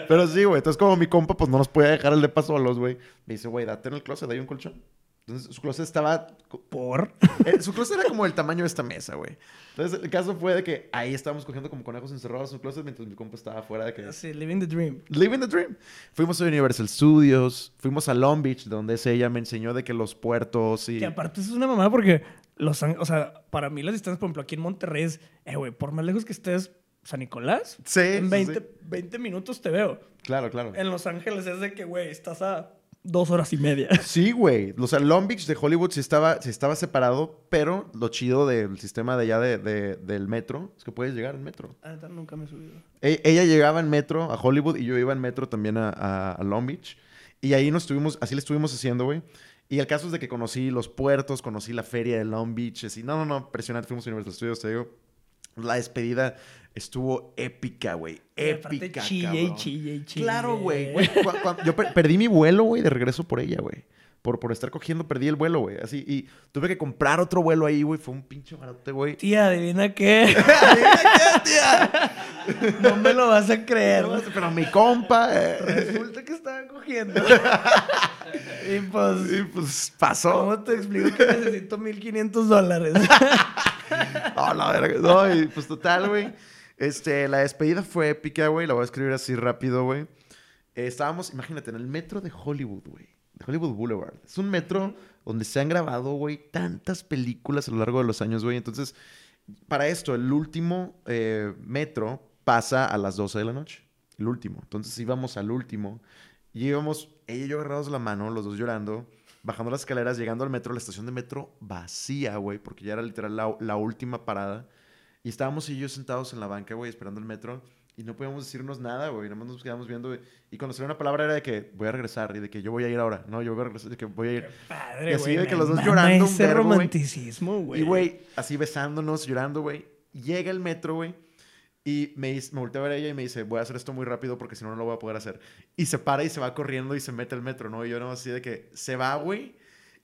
Pero sí, güey. Entonces, como mi compa, pues no nos podía dejar el depa solos, güey. Me dice, güey, date en el closet, hay un colchón. Entonces, su closet estaba. ¿Por? eh, su closet era como el tamaño de esta mesa, güey. Entonces, el caso fue de que ahí estábamos cogiendo como conejos encerrados en su closet mientras mi compa estaba afuera de que. Sí, living the dream. Living the dream. Fuimos a Universal Studios, fuimos a Long Beach, donde ella me enseñó de que los puertos y. Que aparte eso es una mamada porque los, o sea, para mí las distancias, por ejemplo, aquí en Monterrey es, eh, güey, por más lejos que estés, San Nicolás. Sí, En sí, 20, sí. 20 minutos te veo. Claro, claro. En Los Ángeles es de que, güey, estás a dos horas y media. Sí, güey. O sea, Long Beach de Hollywood sí estaba, sí estaba separado, pero lo chido del sistema de allá de, de- del metro es que puedes llegar en metro. Ah, nunca me he subido. E- ella llegaba en metro a Hollywood y yo iba en metro también a, a- a Long Beach. Y ahí nos estuvimos, así le estuvimos haciendo, güey. Y el caso es de que conocí los puertos, conocí la feria de Long Beach. Así, no, no, no, impresionante. Fuimos a Universal Studios, te digo. La despedida estuvo épica, güey. Épica, chille y chille chille. Claro, güey. Yo per- perdí mi vuelo, güey, de regreso por ella, güey. Por, por estar cogiendo, perdí el vuelo, güey. Así, y tuve que comprar otro vuelo ahí, güey. Fue un pinche barote, güey. Tía, adivina qué. no me lo vas a creer. Pero mi compa... eh, Resulta que estaba cogiendo. y pues, y pues pasó. ¿cómo te explico que necesito 1500 dólares? No, la verga. No, y pues total, güey. Este, la despedida fue épica, güey. La voy a escribir así rápido, güey. Eh, estábamos, imagínate, en el metro de Hollywood, güey. Hollywood Boulevard. Es un metro donde se han grabado, güey, tantas películas a lo largo de los años, güey. Entonces, para esto, el último eh, metro pasa a las 12 de la noche. El último. Entonces íbamos al último. Y íbamos, ella y yo agarrados la mano, los dos llorando, bajando las escaleras, llegando al metro, la estación de metro vacía, güey, porque ya era literal la, última parada. Y estábamos y yo sentados en la banca, güey, esperando el metro. Y no podíamos decirnos nada, güey. Nada más nos quedamos viendo. güey. Y cuando salió una palabra era de que voy a regresar. Y de que yo voy a ir ahora. No, yo voy a regresar. De que voy a ir. Padre, Y así güey. de que los dos llorando un ese vergo, güey. romanticismo, güey. Y, güey, así besándonos, llorando, güey. Llega el metro, güey. Y me, me volteé a ver a ella y me dice, voy a hacer esto muy rápido porque si no, no lo voy a poder hacer. Y se para y se va corriendo y se mete al metro, ¿no? Y yo no, así de que se va, güey.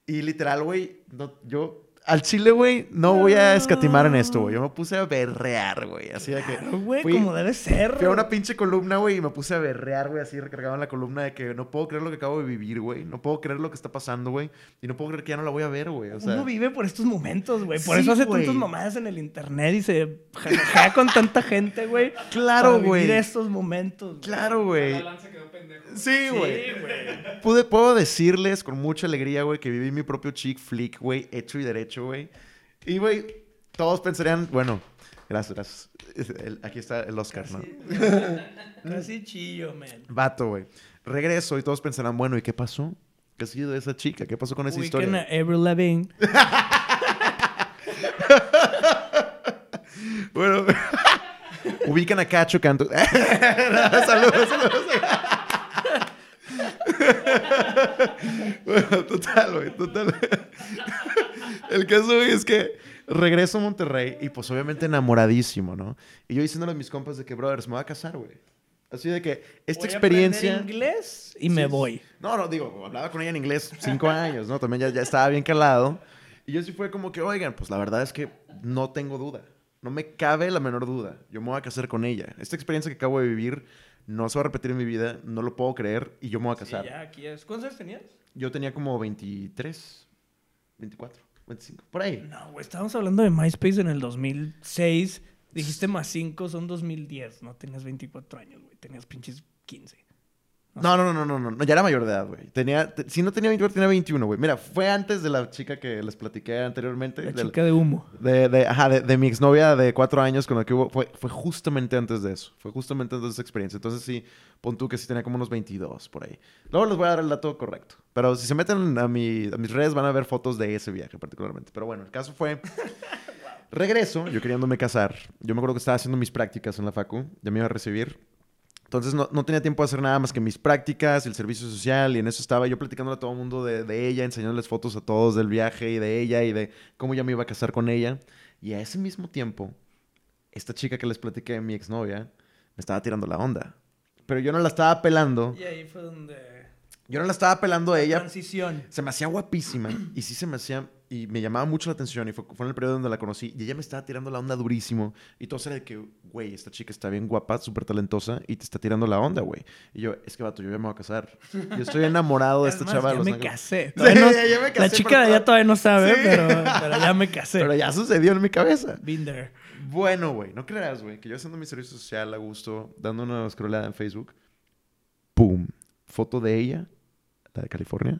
Y literal, güey, no, yo al chile, güey, no voy a escatimar en esto, güey. Yo me puse a berrear, güey. Así de que... Claro, güey, fui- como debe ser. Fui a una pinche columna, güey, y me puse a berrear, güey, así recargado en la columna de que no puedo creer lo que acabo de vivir, güey. No puedo creer lo que está pasando, güey. Y no puedo creer que ya no la voy a ver, güey. O sea, Uno vive por estos momentos, güey. Por Sí, eso hace güey. tantas mamadas en el internet y se jajajea con tanta gente, güey. Claro, para vivir güey. estos momentos. güey. claro, güey. Alan se quedó pendejo. Sí, güey. Sí, güey. Pude, puedo decirles con mucha alegría, güey, que viví mi propio chick flick, güey, hecho y derecho, güey. Y, güey, todos pensarían, bueno, gracias, gracias. El- aquí está el Oscar, ¿no? Casi chillo, man. Vato, güey. Regreso y todos pensarán, bueno, ¿y qué pasó? ¿Qué ha sido de esa chica? ¿Qué pasó con esa Ubiquen historia? a Avril Lavigne. Bueno, ubican a Cacho Canto. saludos, saludos. bueno, total, güey, total. El caso, es que regreso a Monterrey y pues obviamente enamoradísimo, ¿no? Y yo diciéndole a mis compas de que, brothers, me voy a casar, güey. Así de que esta Voy a experiencia... aprender inglés y me voy. No, no, digo, hablaba con ella en inglés cinco años, ¿no? También ya, ya estaba bien calado. Y yo sí fue como que, oigan, pues la verdad es que no tengo duda. No me cabe la menor duda. Yo me voy a casar con ella. Esta experiencia que acabo de vivir no se va a repetir en mi vida. No lo puedo creer y yo me voy a Sí, casar. ya, aquí es. ¿Cuántos años tenías? Yo tenía como 23, 24, 25, por ahí. No, güey, estábamos hablando de MySpace en el 2006. Dijiste más 5, son 2010. No tenías 24 años, güey. Tenías pinches 15. No, no, no, no, no, no, ya era mayor de edad, güey. Tenía, te- si no tenía 24, tenía 21, güey. Mira, fue antes de la chica que les platiqué anteriormente. La chica de humo. De, de, ajá, de, de mi exnovia de cuatro años con la que hubo, fue, fue justamente antes de eso. Fue justamente antes de esa experiencia. Entonces sí, pon tú que sí tenía como unos 22 por ahí. Luego les voy a dar el dato correcto. Pero si se meten a, mi, a mis redes van a ver fotos de ese viaje particularmente. Pero bueno, el caso fue... Regreso, yo queriéndome casar. Yo me acuerdo que estaba haciendo mis prácticas en la facu. Ya me iba a recibir. Entonces no, no tenía tiempo de hacer nada más que mis prácticas, el servicio social, y en eso estaba yo platicándole a todo el mundo de, de ella, enseñándoles fotos a todos del viaje y de ella y de cómo ya me iba a casar con ella. Y a ese mismo tiempo, esta chica que les platiqué, mi exnovia, me estaba tirando la onda. Pero yo no la estaba pelando. Y ahí fue donde. Yo no la estaba pelando a ella. Transición. Se me hacía guapísima y sí se me hacía y me llamaba mucho la atención y fue, fue en el periodo donde la conocí y ella me estaba tirando la onda durísimo y todo era de que, güey, esta chica está bien guapa, súper talentosa y te está tirando la onda, güey. Y yo, es que vato, yo ya me voy a casar. Yo estoy enamorado de Es esta más, chava. ya me Ángeles. casé. Sí, Todavía no- ya- ya me la casé, chica pero de allá todavía no sabe, Sí. pero, pero ya me casé. Pero ya sucedió en mi cabeza. There. Bueno, güey, no creas, güey, que yo haciendo mi servicio social a gusto, dando una scrollada en Facebook, ¡pum! Foto de ella, la de California,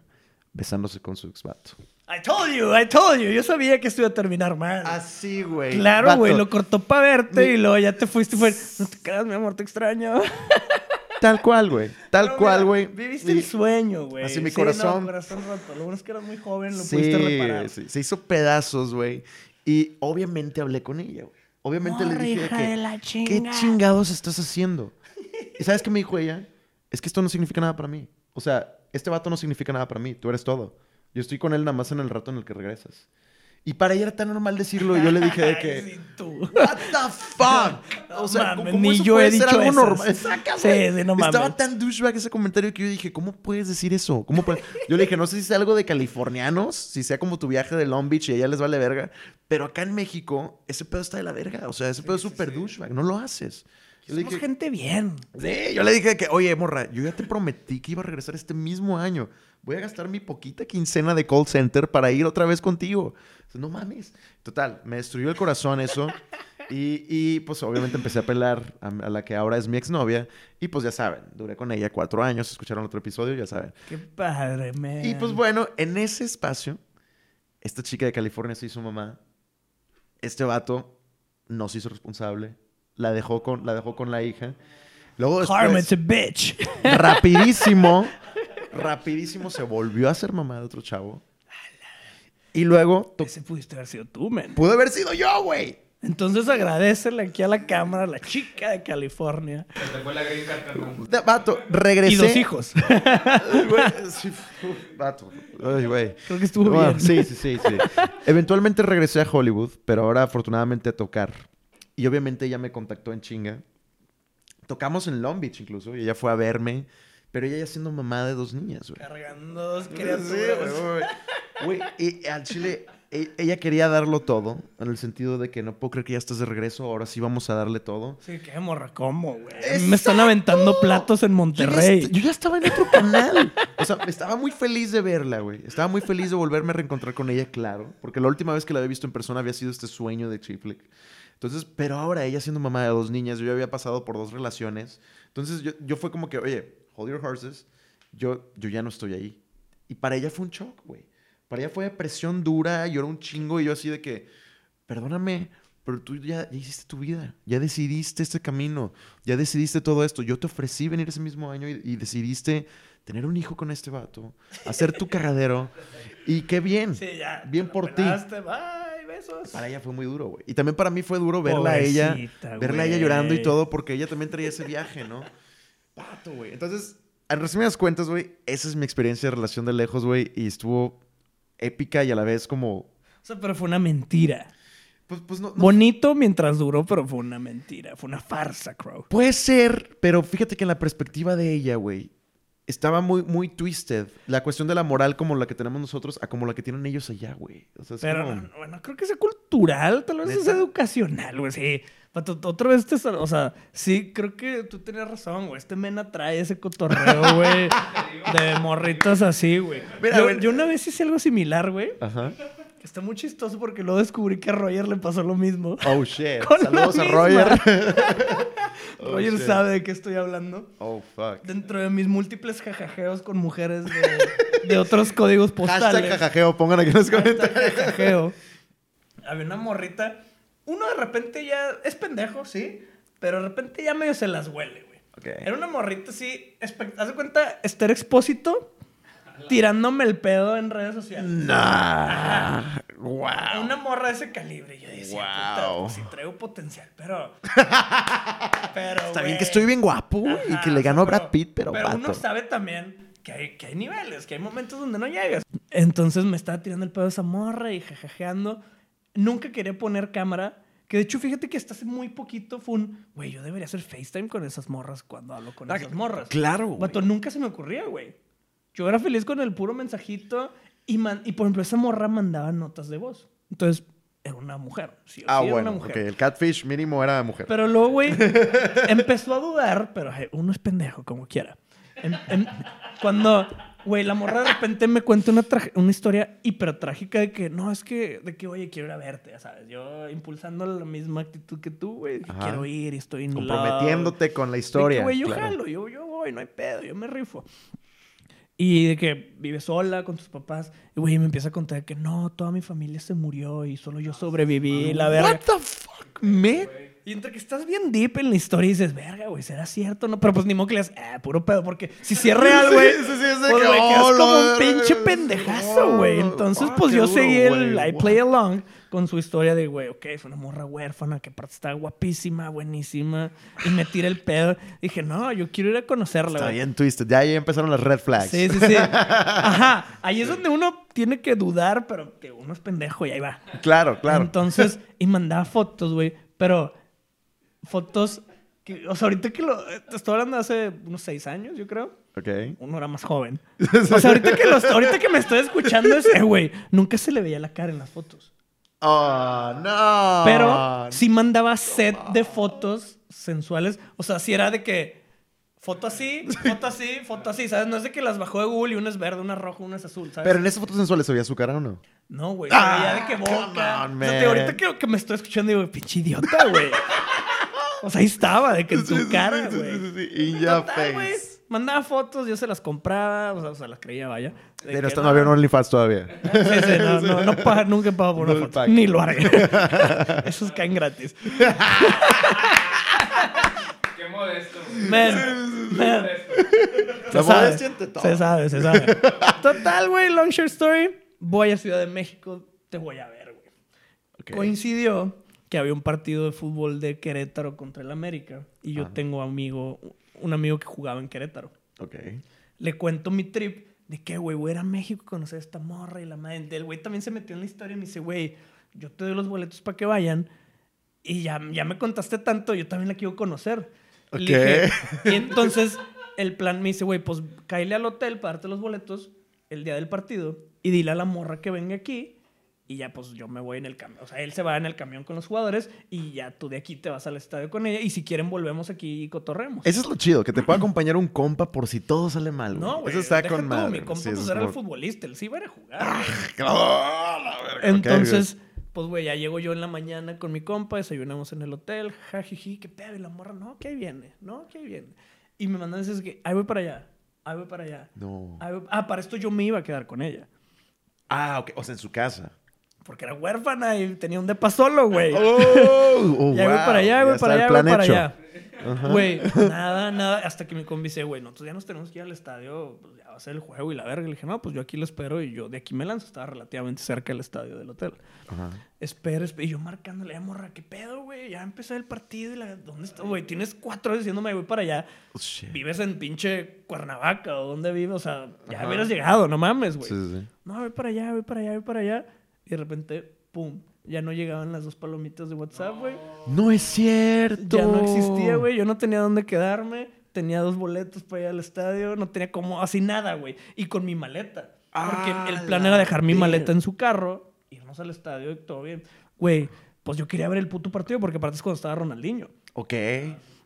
besándose con su ex vato. I told you, I told you. Yo sabía que esto iba a terminar mal. Así, güey. Claro, güey, lo cortó para verte Mi- y luego ya te fuiste y fue, no te creas, mi amor, te extraño. Tal cual, güey. Tal cual, güey. Viviste Y- el sueño, güey. Así mi Sí, corazón. no, corazón roto. Lo bueno es que eras muy joven, lo Sí, pudiste reparar. sí, se hizo pedazos, güey. Y obviamente hablé con ella, güey. Obviamente le dije hija que, de la ¿qué chinga. chingados estás haciendo? ¿Y sabes qué me dijo ella? Es que esto no significa nada para mí. O sea, este vato no significa nada para mí. Tú eres todo. Yo estoy con él nada más en el rato en el que regresas. Y para ella era tan normal decirlo. Y yo le dije de que... sí, tú. What the fuck? No o sea, mames, ¿cómo ni eso yo puede he ser dicho algo normal? Sí, sí, no mames. Estaba tan douchebag ese comentario que yo dije, ¿cómo puedes decir eso? ¿Cómo puedes? Yo le dije, no sé si sea algo de californianos, si sea como tu viaje de Long Beach y a ella les vale verga, pero acá en México ese pedo está de la verga. O sea, ese pedo es súper douchebag, no lo haces. Somos dije, gente bien. Sí, yo le dije que, oye, morra, yo ya te prometí que iba a regresar este mismo año. Voy a gastar mi poquita quincena de call center para ir otra vez contigo. Dice, No mames. Total, me destruyó el corazón eso. Y, y, pues obviamente empecé a pelar a, a la que ahora es mi exnovia. Y pues ya saben, duré con ella cuatro años. Escucharon otro episodio, ya saben. Qué padre, man. Y pues bueno, en ese espacio, esta chica de California se hizo mamá. Este vato no se hizo responsable. La dejó con la, dejó con la hija. Luego después, a bitch. rapidísimo, rapidísimo se volvió a ser mamá de otro chavo. Y luego Ese pudiste haber sido tú, man. pudo haber sido yo, güey. Entonces agradecele aquí a la cámara a la chica de California. Se fue la Vato, regresé. Y dos hijos. Vato. Ay, güey. Creo que estuvo Bueno, bien. Sí, sí, sí, sí. Eventualmente regresé a Hollywood, pero ahora afortunadamente a tocar. Y obviamente ella me contactó en chinga. Tocamos en Long Beach incluso, y ella fue a verme. Pero ella ya siendo mamá de dos niñas, güey. Cargando dos criaturas. güey, y al chile, e- ella quería darlo todo, en el sentido de que no puedo creer que ya estás de regreso, ahora sí vamos a darle todo. Sí, qué morra, ¿cómo, güey? Me están aventando platos en Yo ya, Monterrey. yo ya estaba en otro canal. O sea, estaba muy feliz de verla, güey. Estaba muy feliz de volverme a reencontrar con ella, claro. Porque la última vez que la había visto en persona había sido este sueño de Chick Flick. Entonces, pero ahora ella siendo mamá de dos niñas, yo ya había pasado por dos relaciones. Entonces, yo, yo fue como que, oye, hold your horses. Yo, yo ya no estoy ahí. Y para ella fue un shock, güey. Para ella fue presión dura, lloró un chingo y yo así de que, perdóname, pero tú ya, ya hiciste tu vida, ya decidiste este camino, ya decidiste todo esto. Yo te ofrecí venir ese mismo año y, y decidiste tener un hijo con este vato, hacer tu cagadero. Y qué bien, Sí, ya. bien por ti. pelaste, besos. Para ella fue muy duro, güey. Y también para mí fue duro verla a ella, verla a ella llorando y todo, porque ella también traía ese viaje, ¿no? Pato, güey. Entonces, en resumidas cuentas, güey, esa es mi experiencia de relación de lejos, güey, y estuvo épica y a la vez como, O sea, pero fue una mentira. pues, pues no, no Bonito mientras duró, pero fue una mentira. Fue una farsa, Crow. Puede ser, pero fíjate que en la perspectiva de ella, güey, estaba muy, muy twisted. La cuestión de la moral como la que tenemos nosotros a como la que tienen ellos allá, güey. O sea, es Pero, como- bueno, creo que es cultural, tal vez es educacional, güey. Sí. Pato, otra vez te... O sea, sí, creo que tú tenías razón, güey. Este mena trae ese cotorreo, güey. de morritas así, güey. Mira, Yo, yo una vez hice algo similar, güey. Ajá. Está muy chistoso porque luego descubrí que a Roger le pasó lo mismo. Oh, shit. Con Saludos a. Roger. Oh, Roger shit. sabe de qué estoy hablando. Oh, fuck. Dentro de mis múltiples jajajeos con mujeres de, de otros códigos postales. Hashtag jajajeo, pongan aquí en los comentarios. Jajajeo. Había una morrita. Uno de repente ya es pendejo, sí. Pero de repente ya medio se las huele, güey. Ok. Era una morrita así. Haz de cuenta, Esther Expósito tirándome el pedo en redes sociales. Nah. Wow. Una morra de ese calibre. Yo decía, puta, Wow. pues sí traigo potencial, pero. pero. Está bien que estoy bien guapo y que le ganó a Brad Pitt, pero, Pero vato. uno sabe también que hay, que hay niveles, que hay momentos donde no llegas. Entonces me estaba tirando el pedo de esa morra y jajajeando. Nunca quería poner cámara. Que de hecho, fíjate que hasta hace muy poquito fue un, güey, yo debería hacer FaceTime con esas morras cuando hablo con esas morras. Claro, güey. Vato, nunca se me ocurría, güey. Yo era feliz con el puro mensajito y, man- y por ejemplo, esa morra mandaba notas de voz. Entonces, era una mujer. Sí, Ah, sí era bueno. una mujer. ok, el catfish mínimo era mujer. Pero luego, güey, empezó a dudar, pero eh, uno es pendejo, como quiera. Em- em- cuando, güey, la morra de repente me cuenta una, una historia hiper trágica de que, no, es que, de que, oye, quiero ir a verte, ya sabes. Yo impulsando la misma actitud que tú, güey, quiero ir y estoy love. Comprometiéndote con la historia. Güey, yo claro. jalo, yo, yo voy, no hay pedo, yo me rifo. Y de que vive sola con tus papás. Y, güey, me empieza a contar que no, toda mi familia se murió y solo yo sobreviví. La verga. What the fuck, man? Y entre que estás bien deep en la historia y dices, verga, güey, ¿será cierto? No, pero pues ni modo que le digas, ah, puro pedo, porque si sí es real, güey, Sí, sí, sí, es de pues, que, oh, como un pinche pendejazo, güey. Entonces, ah, pues qué yo duro, seguí el. I play along con su historia de, güey, ok, fue una morra huérfana que aparte está guapísima, buenísima. Y me tira el pedo. Dije, no, yo quiero ir a conocerla, Está güey. bien twisted. Ya ahí empezaron las red flags. Sí, sí, sí. Ajá. Ahí es donde uno tiene que dudar, pero que uno es pendejo y ahí va. Claro, claro. Entonces, y mandaba fotos, güey. Pero fotos. Que, o sea, ahorita que lo. Te estoy hablando de hace unos seis años, yo creo. ok. Uno era más joven. O sea, ahorita que, lo- ahorita que me estoy escuchando es, eh, güey, nunca se le veía la cara en las fotos. Oh, no. Pero sí mandaba set de fotos sensuales. O sea, sí era de que foto así, foto así, foto así, ¿sabes? No es de que las bajó de Google y una es verde, una es roja, una es azul, ¿sabes? Pero en esas fotos sensuales se veía su cara o no? No, güey. Se Ah, veía de que come boca. on, o sea, te- ahorita que, que me estoy escuchando, digo, pinche idiota, güey. o sea, ahí estaba, de que en tu Sí, sí, cara, sí, güey. sí, sí, sí. In your face. Mandaba fotos, yo se las compraba, o sea, o sea, las creía, vaya. Pero esto no había un OnlyFans todavía. Sí, sí, no, no, no paga- nunca he pagado por No una foto. Ni lo haré. Esos caen gratis. Qué modesto. güey. Man, man. Se sabe, se sabe, se sabe. Total, güey, long short story. Voy a Ciudad de México, te voy a ver, güey. Coincidió que había un partido de fútbol de Querétaro contra el América y yo tengo amigo, un amigo que jugaba en Querétaro. Ok. Le cuento mi trip de que, güey, voy a ir a México a conocer a esta morra y la madre. El güey también se metió en la historia y me dice, güey, yo te doy los boletos para que vayan y ya, ya me contaste tanto, yo también la quiero conocer. Le Ok. dije- y entonces el plan me dice, güey, pues cáile al hotel para darte los boletos el día del partido y dile a la morra que venga aquí y ya pues yo me voy en el camión. O sea, él se va en el camión con los jugadores y ya tú de aquí te vas al estadio con ella y si quieren volvemos aquí y cotorremos. Eso es lo chido, que te pueda acompañar un compa por si todo sale mal. güey. No, güey. Eso está con madre. Mi compa Sí, pues era es el futbolista, él sí iba a ir a jugar. ¡Ah! Ok, Entonces, pues, güey, ya llego yo en la mañana con mi compa, desayunamos en el hotel, jajiji, qué pedo, y la morra, no, que ahí viene, no, que ahí viene. Y me mandan dices que, ahí voy para allá, ahí voy para allá. No. voy- Ah, para esto yo me iba a quedar con ella. Ah, ok. O sea, en su casa. Porque era huérfana y tenía un depa solo, güey. Oh, oh, ya voy para allá, voy para allá, voy para allá. Güey, nada, nada. Hasta que me convice, güey, nosotros ya nos tenemos que ir al estadio, pues ya va a ser el juego y la verga. Y le dije, no, pues yo aquí lo espero y yo de aquí me lanzo. Estaba relativamente cerca del estadio del hotel. Ajá. Espera, espera. Y yo marcándole, ya morra, ¿qué pedo, güey? Ya empezó el partido y la... ¿Dónde está, güey? Tienes cuatro horas diciéndome, voy para allá. Oh. Vives en pinche Cuernavaca o dónde vives. O sea, ya hubieras llegado, no mames, güey. Sí, sí. No, voy para allá, voy para allá, voy para allá. Y de repente, pum, ya no llegaban las dos palomitas de WhatsApp, güey. No es cierto. Ya no existía, güey. Yo no tenía dónde quedarme. Tenía dos boletos para ir al estadio. No tenía como así nada, güey. Y con mi maleta. Porque Ah, el plan la era dejar mi maleta en su carro, irnos al estadio y todo bien. Güey, pues yo quería ver el puto partido porque aparte es cuando estaba Ronaldinho. Ok.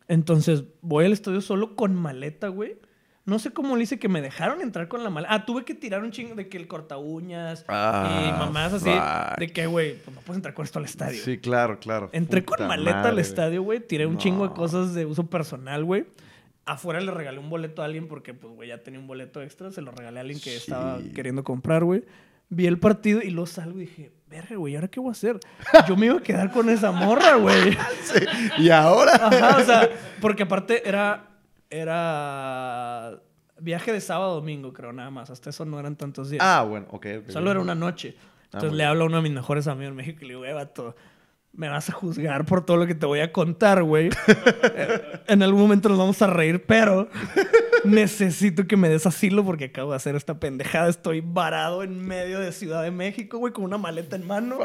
Entonces voy al estadio solo con maleta, güey. No sé cómo le hice que me dejaron entrar con la maleta. Ah, tuve que tirar un chingo de que el corta uñas Ah, y mamás así. fuck. De que, güey, pues no puedes entrar con esto al estadio. Sí, claro, claro. Entré Puta con maleta madre, al estadio, güey. Tiré un No. chingo de cosas de uso personal, güey. Afuera le regalé un boleto a alguien porque, pues, güey, ya tenía un boleto extra. Se lo regalé a alguien que estaba queriendo comprar, güey. Vi el partido y luego salgo y dije, verga, güey, ¿ahora qué voy a hacer? Yo me iba a quedar con esa morra, güey. Sí. Y ahora. Ajá, o sea, porque aparte era. Era. Viaje de sábado a domingo, creo, nada más. Hasta eso no eran tantos días. Ah, bueno, ok. ok. Solo era una noche. Entonces muy le hablo a uno de mis mejores amigos en México y le digo, "Eh, vato, me vas a juzgar por todo lo que te voy a contar, güey. Eh, en algún momento nos vamos a reír, pero necesito que me des asilo porque acabo de hacer esta pendejada. Estoy varado en medio de Ciudad de México, güey, con una maleta en mano.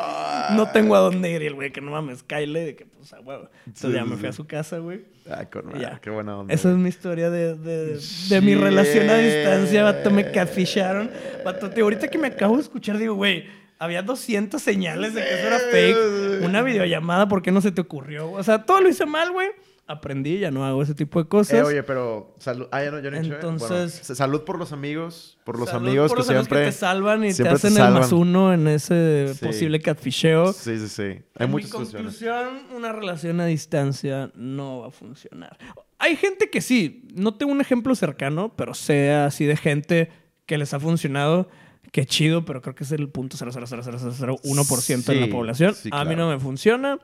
No tengo a dónde ir. Y el güey, que no mames, Kyle, de que, pues, a huevo. Entonces Sí, ya sí, me fui a su casa, güey. Ah, con. Qué buena onda. Esa es mi historia de, de, de mi relación a distancia, vato. Me catfisharon. Vato, ahorita que me acabo de escuchar, digo, güey, había 200 señales de que eso era fake. Una videollamada, ¿por qué no se te ocurrió? O sea, todo lo hice mal, güey. Aprendí, ya no hago ese tipo de cosas. Eh, oye, pero salud. Ah, ya no, ya no he ¿eh? Entonces- Bueno, s- salud por los amigos, por los amigos por que los amigos siempre. te salvan y te siempre te hacen el más uno en ese Sí. posible catfisheo. Sí, sí, sí. Hay En mi muchas situaciones. conclusión, una relación a distancia no va a funcionar. Hay gente que sí, no tengo un ejemplo cercano, pero sé así de gente que les ha funcionado. Qué chido, pero creo que es el punto 0.00001% de la Sí, población. sí, A mí claro. no me funciona.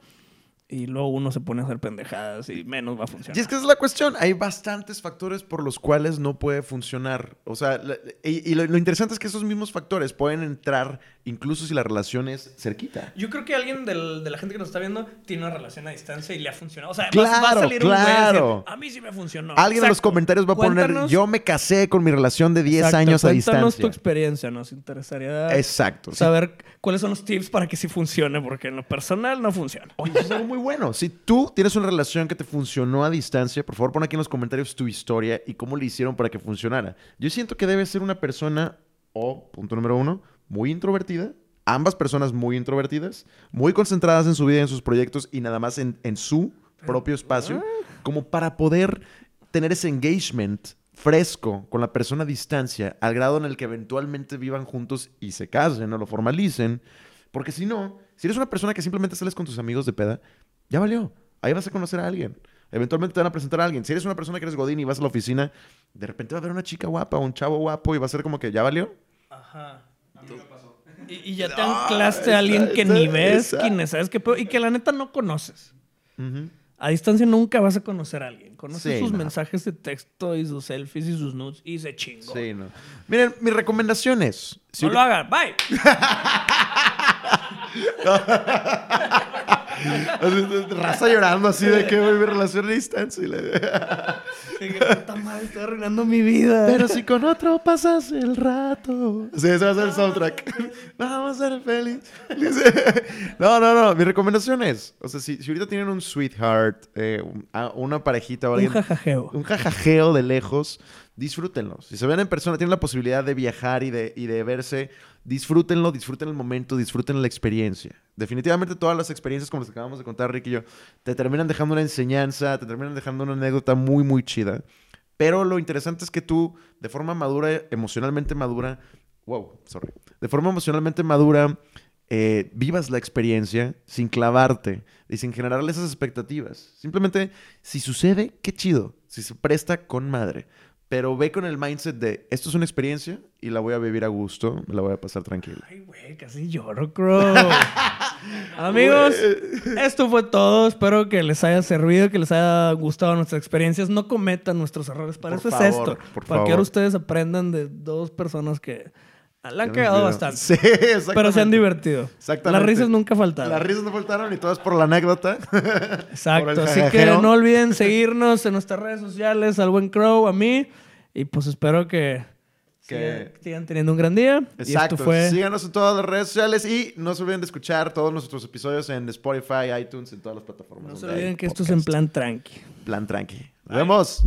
Y luego uno se pone a hacer pendejadas y menos va a funcionar. Y es que esa es la cuestión. Hay bastantes factores por los cuales no puede funcionar. O sea, y, y lo, lo interesante es que esos mismos factores pueden entrar incluso si la relación es cerquita. Yo creo que alguien del- de la gente que nos está viendo tiene una relación a distancia y le ha funcionado. O sea, va- Claro, va, a salir un güey a decir, claro. a mí sí me funcionó. Alguien en los Exacto. comentarios va a poner, Cuéntanos- yo me casé con mi relación de 10 Exacto, años a cuéntanos distancia. tu experiencia, nos interesaría Exacto. sí. saber cuáles son los tips para que sí funcione, porque en lo personal no funciona. Oye, eso es algo muy bueno. Si tú tienes una relación que te funcionó a distancia, por favor pon aquí en los comentarios tu historia y cómo le hicieron para que funcionara. Yo siento que debe ser una persona, o punto número uno, muy introvertida. Ambas personas muy introvertidas, muy concentradas en su vida y en sus proyectos y nada más en, en su propio espacio, como para poder tener ese engagement fresco con la persona a distancia, al grado en el que eventualmente vivan juntos y se casen o lo formalicen. Porque si no, si eres una persona que simplemente sales con tus amigos de peda, ya valió. Ahí vas a conocer a alguien. Eventualmente te van a presentar a alguien. Si eres una persona que eres godín y vas a la oficina, de repente va a haber una chica guapa o un chavo guapo y va a ser como que ya valió. Ajá. Y, y ya te anclaste a alguien que esa- ni ves, que ni sabes qué pedo, y que la neta no conoces. A distancia nunca vas a conocer a alguien. Conoces Sí, sus no. mensajes de texto y sus selfies y sus nudes y se chingó. Sí, no. Miren, mis recomendaciones. Si no lo hagan. Bye. Raza llorando así de que voy mi relación a distancia. y que puta madre, estoy arruinando mi vida. Pero si con otro pasas el rato. Sí, ese va a ser el soundtrack. Vamos a ser feliz. No, no, no. Mi recomendación es: o sea, si, si ahorita tienen un sweetheart, eh, un- una parejita o un alguien. jajajeo. un jajajeo de lejos, disfrútenlo. Si se ven en persona, tienen la posibilidad de viajar y de, y de verse, disfrútenlo, disfruten el momento, disfruten la experiencia. Definitivamente todas las experiencias como las que acabamos de contar Rick y yo, te terminan dejando una enseñanza, te terminan dejando una anécdota muy, muy chida. Pero lo interesante es que tú, de forma madura, emocionalmente madura, wow, sorry, de forma emocionalmente madura, eh, vivas la experiencia sin clavarte y sin generarle esas expectativas. Simplemente, si sucede, qué chido. Si se presta, con madre. Pero ve con el mindset de, esto es una experiencia y la voy a vivir a gusto, me la voy a pasar tranquila. Ay, güey, casi lloro, crow. Amigos, esto fue todo. Espero que les haya servido, que les haya gustado nuestras experiencias. No cometan nuestros errores. Para Por eso favor, es esto. por para que favor. ustedes aprendan de dos personas que la han cagado bastante. Sí, exactamente. pero se han divertido. Exactamente. Las risas nunca faltaron. Las risas no faltaron y todas por la anécdota. Exacto. Así que no olviden seguirnos en nuestras redes sociales, al buen Crow, a mí. Y pues espero que, Que- sigan, sigan teniendo un gran día. Exacto. Fue. Síganos en todas las redes sociales y no se olviden de escuchar todos nuestros episodios en Spotify, iTunes, en todas las plataformas. No se olviden que esto es en plan tranqui. Plan tranqui. Nos vemos.